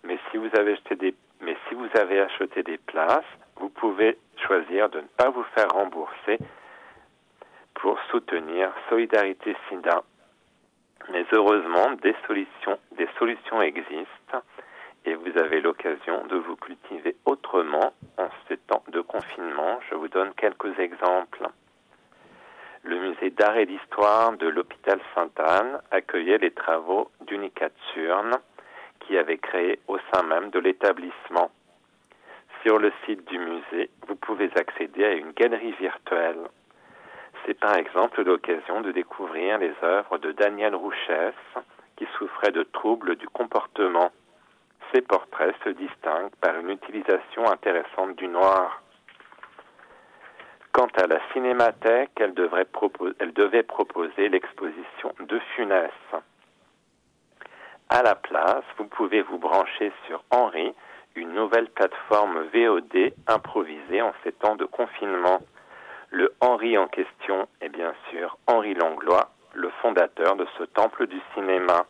Mais si vous avez acheté des, mais si vous avez acheté des places, vous pouvez choisir de ne pas vous faire rembourser pour soutenir Solidarité SIDA. Mais heureusement, des solutions, existent et vous avez l'occasion de vous cultiver autrement en ces temps de confinement. Je vous donne quelques exemples. Le musée d'art et d'histoire de l'hôpital Sainte-Anne accueillait les travaux d'Unicat Surne qui avait créé au sein même de l'établissement. Sur le site du musée, vous pouvez accéder à une galerie virtuelle. C'est par exemple l'occasion de découvrir les œuvres de Daniel Rouchès, qui souffrait de troubles du comportement. Ses portraits se distinguent par une utilisation intéressante du noir. Quant à la cinémathèque, elle, devait proposer l'exposition de Funès. À la place, vous pouvez vous brancher sur Henri, une nouvelle plateforme VOD improvisée en ces temps de confinement. Le Henri en question est bien sûr Henri Langlois, le fondateur de ce temple du cinéma.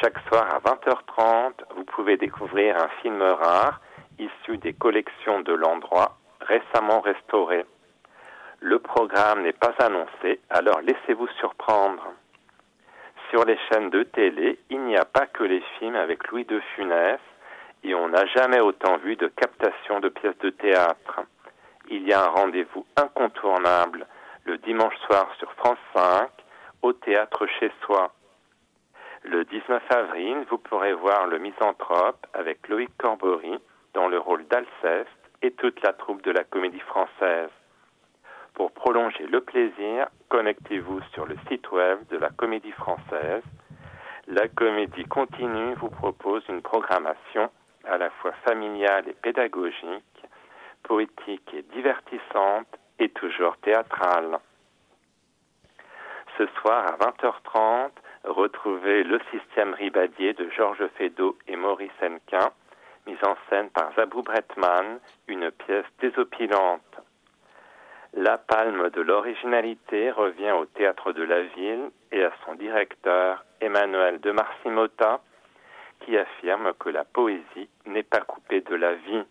Chaque soir à 20h30, vous pouvez découvrir un film rare issu des collections de l'endroit récemment restauré. Le programme n'est pas annoncé, alors laissez-vous surprendre. Sur les chaînes de télé, il n'y a pas que les films avec Louis de Funès, et on n'a jamais autant vu de captation de pièces de théâtre. Il y a un rendez-vous incontournable le dimanche soir sur France 5 au théâtre chez soi. Le 19 avril, vous pourrez voir le misanthrope avec Loïc Corbory dans le rôle d'Alceste et toute la troupe de la comédie française. Pour prolonger le plaisir, connectez-vous sur le site web de la Comédie Française. La Comédie Continue vous propose une programmation à la fois familiale et pédagogique, poétique et divertissante et toujours théâtrale. Ce soir à 20h30, retrouvez Le système ribadier de Georges Feydeau et Maurice Hennequin, mise en scène par Zabou Bretman, une pièce désopilante. La palme de l'originalité revient au théâtre de la ville et à son directeur Emmanuel de Marcimota qui affirme que la poésie n'est pas coupée de la vie.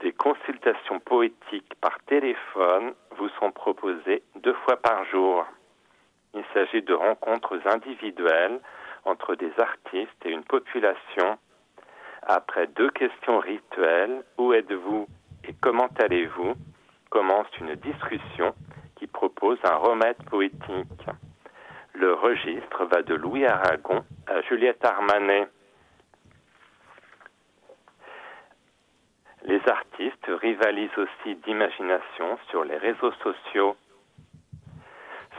Des consultations poétiques par téléphone vous sont proposées deux fois par jour. Il s'agit de rencontres individuelles entre des artistes et une population. Après deux questions rituelles, où êtes-vous et comment allez-vous commence une discussion qui propose un remède poétique. Le registre va de Louis Aragon à Juliette Armanet. Les artistes rivalisent aussi d'imagination sur les réseaux sociaux.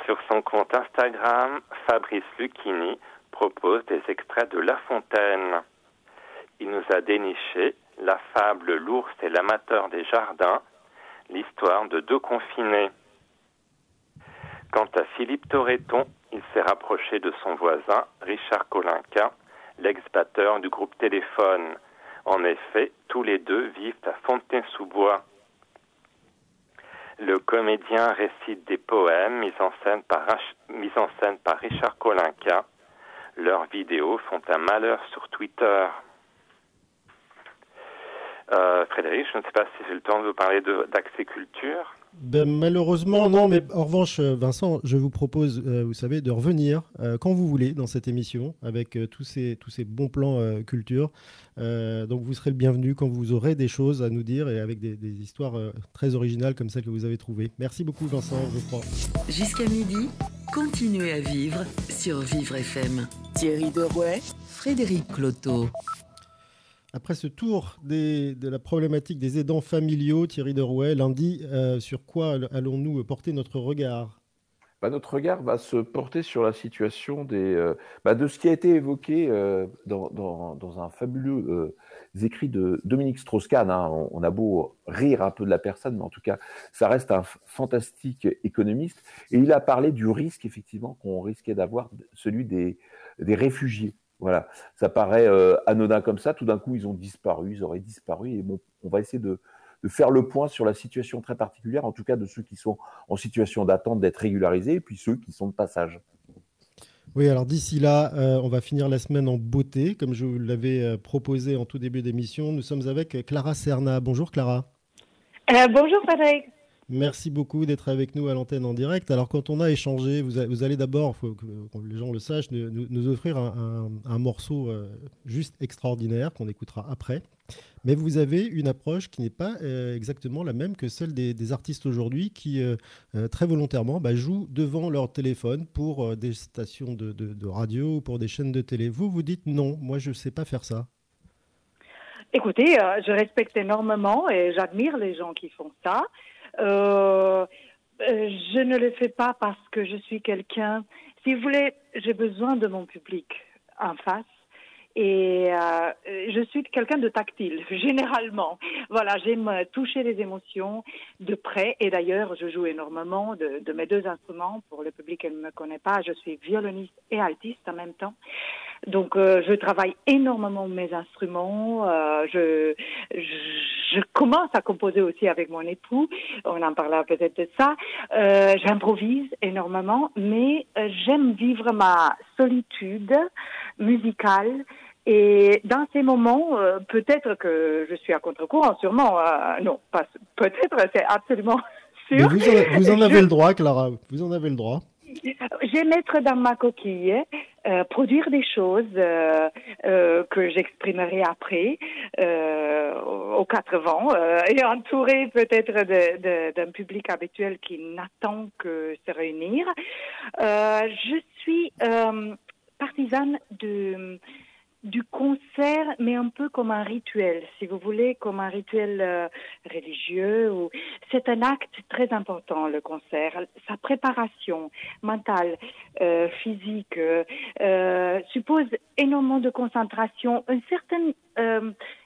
Sur son compte Instagram, Fabrice Lucchini propose des extraits de La Fontaine. Il nous a déniché la fable L'ours et l'amateur des jardins l'histoire de deux confinés. Quant à Philippe Torreton, il s'est rapproché de son voisin, Richard Kolinka, l'ex-batteur du groupe Téléphone. En effet, tous les deux vivent à Fontaine-sous-Bois. Le comédien récite des poèmes mis en scène par, Richard Kolinka. Leurs vidéos font un malheur sur Twitter. Euh, Frédéric, je ne sais pas si j'ai le temps de vous parler d'accès culture. Ben, malheureusement, non, mais en revanche, euh, Vincent, je vous propose, euh, vous savez, de revenir quand vous voulez dans cette émission avec tous, ces, tous ces bons plans culture. donc vous serez le bienvenu quand vous aurez des choses à nous dire et avec des, des histoires très originales comme celles que vous avez trouvées. Merci beaucoup, Vincent, je crois. Jusqu'à midi, continuez à vivre sur Vivre FM. Thierry Derouet, Frédéric Cloteau. Après ce tour de la problématique des aidants familiaux, Thierry Derouet, lundi, euh, sur quoi allons-nous porter notre regard? Bah, Notre regard va se porter sur la situation des, euh, bah, de ce qui a été évoqué euh, dans, un fabuleux écrit de Dominique Strauss-Kahn. Hein. On, a beau rire un peu de la personne, mais en tout cas, ça reste un fantastique économiste. Et il a parlé du risque, effectivement, qu'on risquait d'avoir, celui des, des réfugiés. Voilà, ça paraît euh, anodin comme ça. Tout d'un coup, ils ont disparu, ils auraient disparu. Et bon, on va essayer de, faire le point sur la situation très particulière, en tout cas de ceux qui sont en situation d'attente d'être régularisés, et puis ceux qui sont de passage. Oui, alors d'ici là, euh, on va finir la semaine en beauté, comme je vous l'avais euh, proposé en tout début d'émission. Nous sommes avec Clara Serna. Bonjour Clara. bonjour Frédéric. Merci beaucoup d'être avec nous à l'antenne en direct. Alors, quand on a échangé, vous, allez d'abord, faut que, les gens le sachent, nous, offrir un, morceau euh, juste extraordinaire qu'on écoutera après. Mais vous avez une approche qui n'est pas euh, exactement la même que celle des, artistes aujourd'hui qui, euh, très volontairement, bah, jouent devant leur téléphone pour des stations de radio ou pour des chaînes de télé. Vous, vous dites non, moi, je ne sais pas faire ça. Écoutez, je respecte énormément et j'admire les gens qui font ça. Euh, euh, je ne le fais pas parce que je suis quelqu'un. Si vous voulez, j'ai besoin de mon public en face. Et euh, je suis quelqu'un de tactile, généralement. Voilà, j'aime toucher les émotions de près. Et d'ailleurs, je joue énormément de, de, mes deux instruments. Pour le public qui ne me connaît pas, je suis violoniste et altiste en même temps. Donc, euh, je travaille énormément mes instruments. Euh, je, je, commence à composer aussi avec mon époux. On en parlera peut-être de ça. Euh, J'improvise énormément, mais euh, j'aime vivre ma solitude musicale. Et dans ces moments, euh, peut-être que je suis à contre-courant, sûrement. non, pas peut-être, c'est absolument sûr. vous, en, vous en avez le droit, Clara. Vous en avez le droit. J'aime être dans ma coquille, euh, produire des choses euh, euh, que j'exprimerai après aux quatre vents et entouré peut-être d'un public habituel qui n'attend que se réunir. je suis partisane de du concert, mais un peu comme un rituel, si vous voulez, comme un rituel euh, religieux. Ou... C'est un acte très important, le concert. Sa préparation mentale, euh, physique, euh, suppose énormément de concentration, une certaine...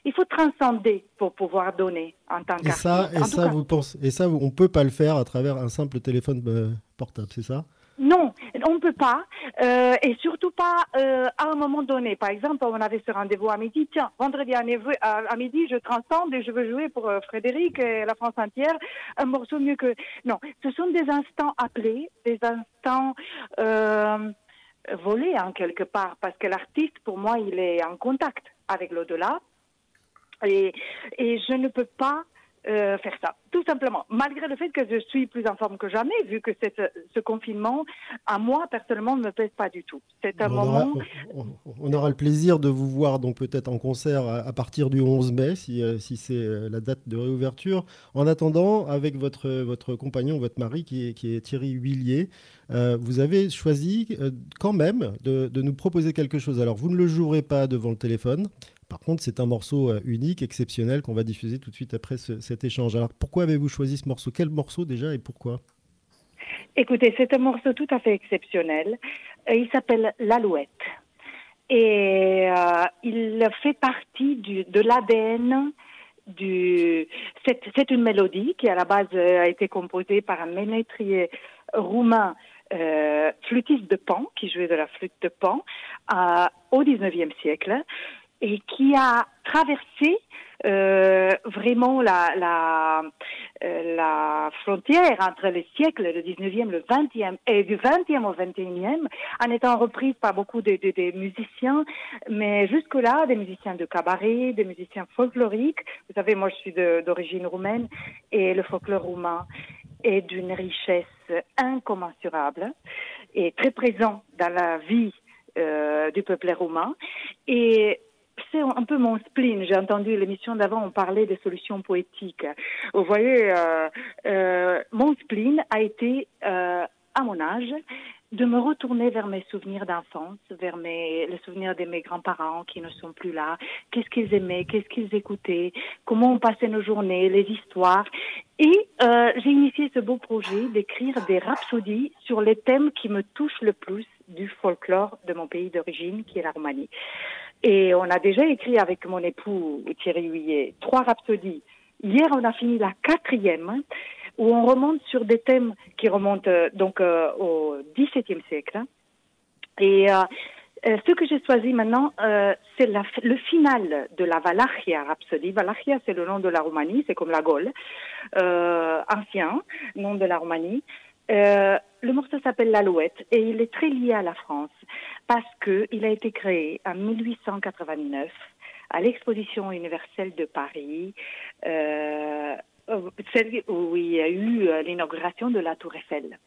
il faut transcender pour pouvoir donner en tant qu'artiste. Et ça, et ça, vous pensez, et ça, on peut pas le faire à travers un simple téléphone portable, c'est ça? Non, on ne peut pas, euh, et surtout pas euh, à un moment donné. Par exemple, on avait ce rendez-vous à midi. Tiens, vendredi à, à, midi, je transcende et je veux jouer pour euh, Frédéric et la France entière un morceau mieux que. Non, ce sont des instants appelés, des instants volés en quelque part, parce que l'artiste, pour moi, il est en contact avec l'au-delà, et, et je ne peux pas euh, faire ça, tout simplement. Malgré le fait que je suis plus en forme que jamais, vu que ce confinement, à moi, personnellement, ne me pèse pas du tout. C'est un on moment... Aura, on, aura le plaisir de vous voir donc peut-être en concert à, partir du 11 mai, si, euh, si c'est euh, la date de réouverture. En attendant, avec votre, votre compagnon, votre mari, qui est, qui est Thierry Huillier, vous avez choisi quand même de, de nous proposer quelque chose. Alors, vous ne le jouerez pas devant le téléphone, par contre, c'est un morceau euh, unique, exceptionnel, qu'on va diffuser tout de suite après cet échange. Alors, pourquoi avez-vous choisi ce morceau? Quel morceau déjà et pourquoi? Écoutez, c'est un morceau tout à fait exceptionnel. Euh, il s'appelle L'Alouette. Et euh, il fait partie de l'ADN du. C'est une mélodie qui, à la base, a été composée par un ménétrier roumain flûtiste de Pan, qui jouait de la flûte de Pan, au XIXe siècle et qui a traversé euh, vraiment la, la, euh, la frontière entre les siècles, le 19e, le 20e, et du 20e au 21e, en étant reprise par beaucoup de, de, de musiciens, mais jusque-là, des musiciens de cabaret, des musiciens folkloriques. Vous savez, moi, je suis d'origine roumaine, et le folklore roumain est d'une richesse incommensurable et très présent dans la vie euh, du peuple roumain. Et c'est un peu mon spleen. J'ai entendu l'émission d'avant, on parlait des solutions poétiques. Vous voyez, euh, euh, mon spleen a été, euh, à mon âge, de me retourner vers mes souvenirs d'enfance, vers mes, les souvenirs de mes grands-parents qui ne sont plus là. Qu'est-ce qu'ils aimaient, qu'est-ce qu'ils écoutaient, comment on passait nos journées, les histoires. Et euh, j'ai initié ce beau projet d'écrire des rhapsodies sur les thèmes qui me touchent le plus du folklore de mon pays d'origine, qui est la Roumanie. Et on a déjà écrit avec mon époux Thierry Huillet trois rhapsodies. Hier, on a fini la quatrième, où on remonte sur des thèmes qui remontent euh, donc euh, au XVIIe siècle. Et euh, ce que j'ai choisi maintenant, c'est le final de la Valachia Rhapsodie. Valachia, c'est le nom de la Roumanie, c'est comme la Gaule, ancien nom de la Roumanie. Le morceau s'appelle L'Alouette et il est très lié à la France parce qu'il a été créé en 1889 à l'exposition universelle de Paris, euh, celle où il y a eu l'inauguration de la Tour Eiffel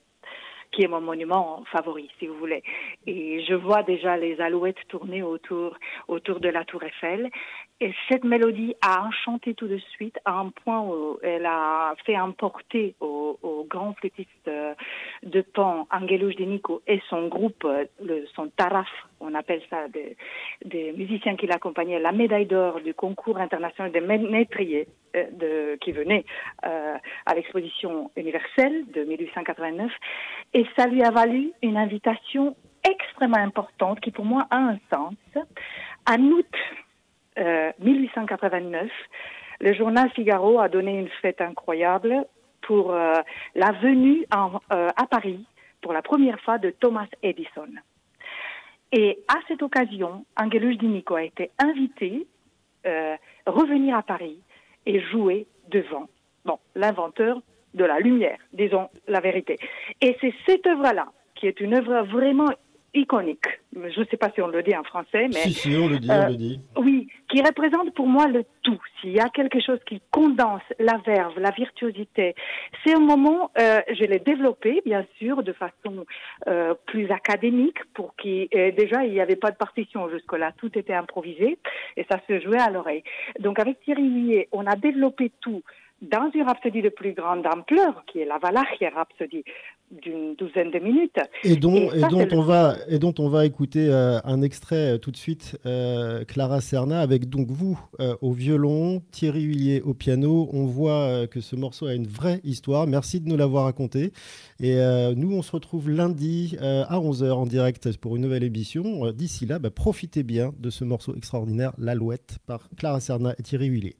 qui est mon monument favori, si vous voulez. Et je vois déjà les alouettes tourner autour, autour de la Tour Eiffel. Et cette mélodie a enchanté tout de suite à un point où elle a fait emporter au, grand flûtiste de Pan, Angelos Denico, et son groupe, son taraf, on appelle ça, des, musiciens qui l'accompagnaient, la médaille d'or du concours international des métriers euh, de, qui venait euh, à l'exposition universelle de 1889. Et ça lui a valu une invitation extrêmement importante qui pour moi a un sens. En août 1889, euh, le journal Figaro a donné une fête incroyable pour euh, la venue en, euh, à Paris pour la première fois de Thomas Edison. Et à cette occasion, Angelus Dinico a été invité à revenir à Paris et jouer devant bon, l'inventeur de la lumière, disons la vérité. Et c'est cette œuvre-là qui est une œuvre vraiment iconique. Je ne sais pas si on le dit en français, mais... Si, si, on le dit, on le dit. Euh, oui, qui représente pour moi le tout. S'il y a quelque chose qui condense la verve, la virtuosité, c'est un moment, euh, je l'ai développé, bien sûr, de façon euh, plus académique, pour qui déjà, il n'y avait pas de partition jusque-là, tout était improvisé, et ça se jouait à l'oreille. Donc avec Thierry Huillet, on a développé tout dans une rhapsodie de plus grande ampleur, qui est la Valachia Rhapsodie, d'une douzaine de minutes. Et dont, et, dont on, va, et dont on va écouter euh, un extrait euh, tout de suite, euh, Clara Serna, avec donc vous au violon, Thierry Huillier au piano. On voit que ce morceau a une vraie histoire. Merci de nous l'avoir raconté. Et nous, on se retrouve lundi à 11h en direct pour une nouvelle émission. D'ici là, bah, profitez bien de ce morceau extraordinaire, L'Alouette, par Clara Serna et Thierry Huillier.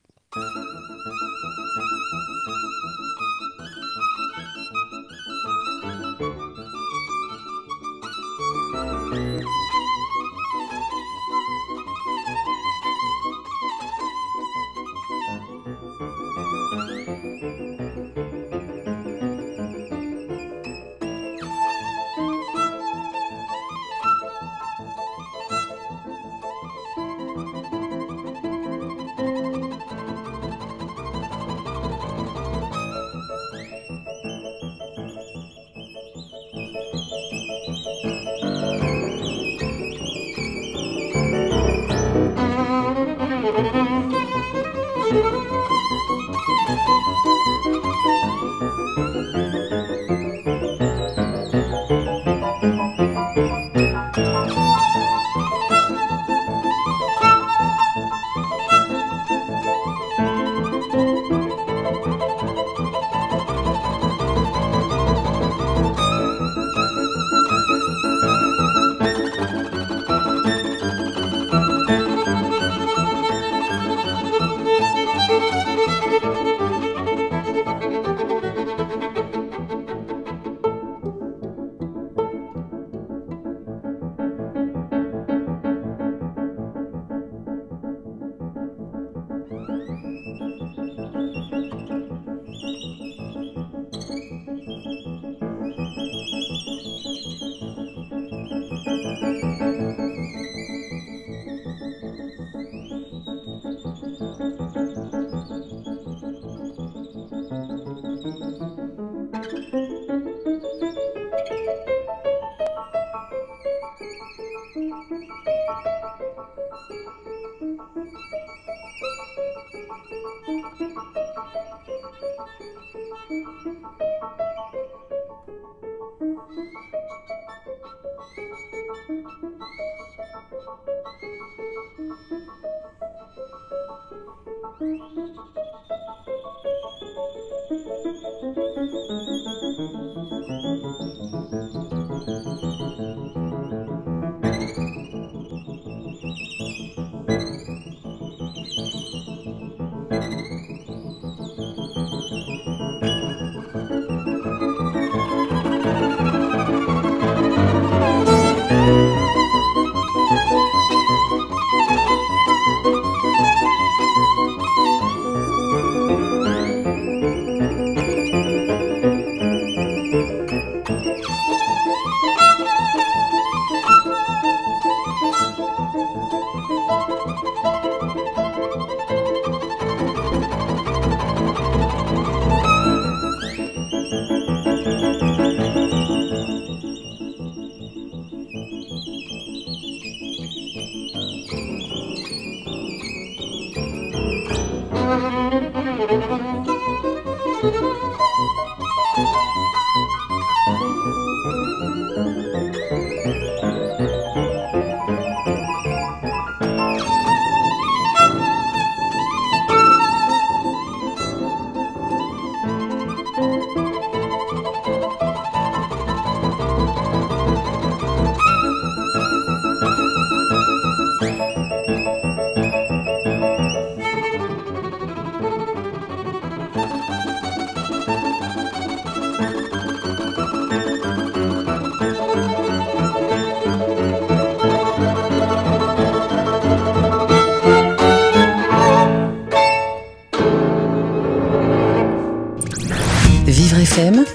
FM Podcast.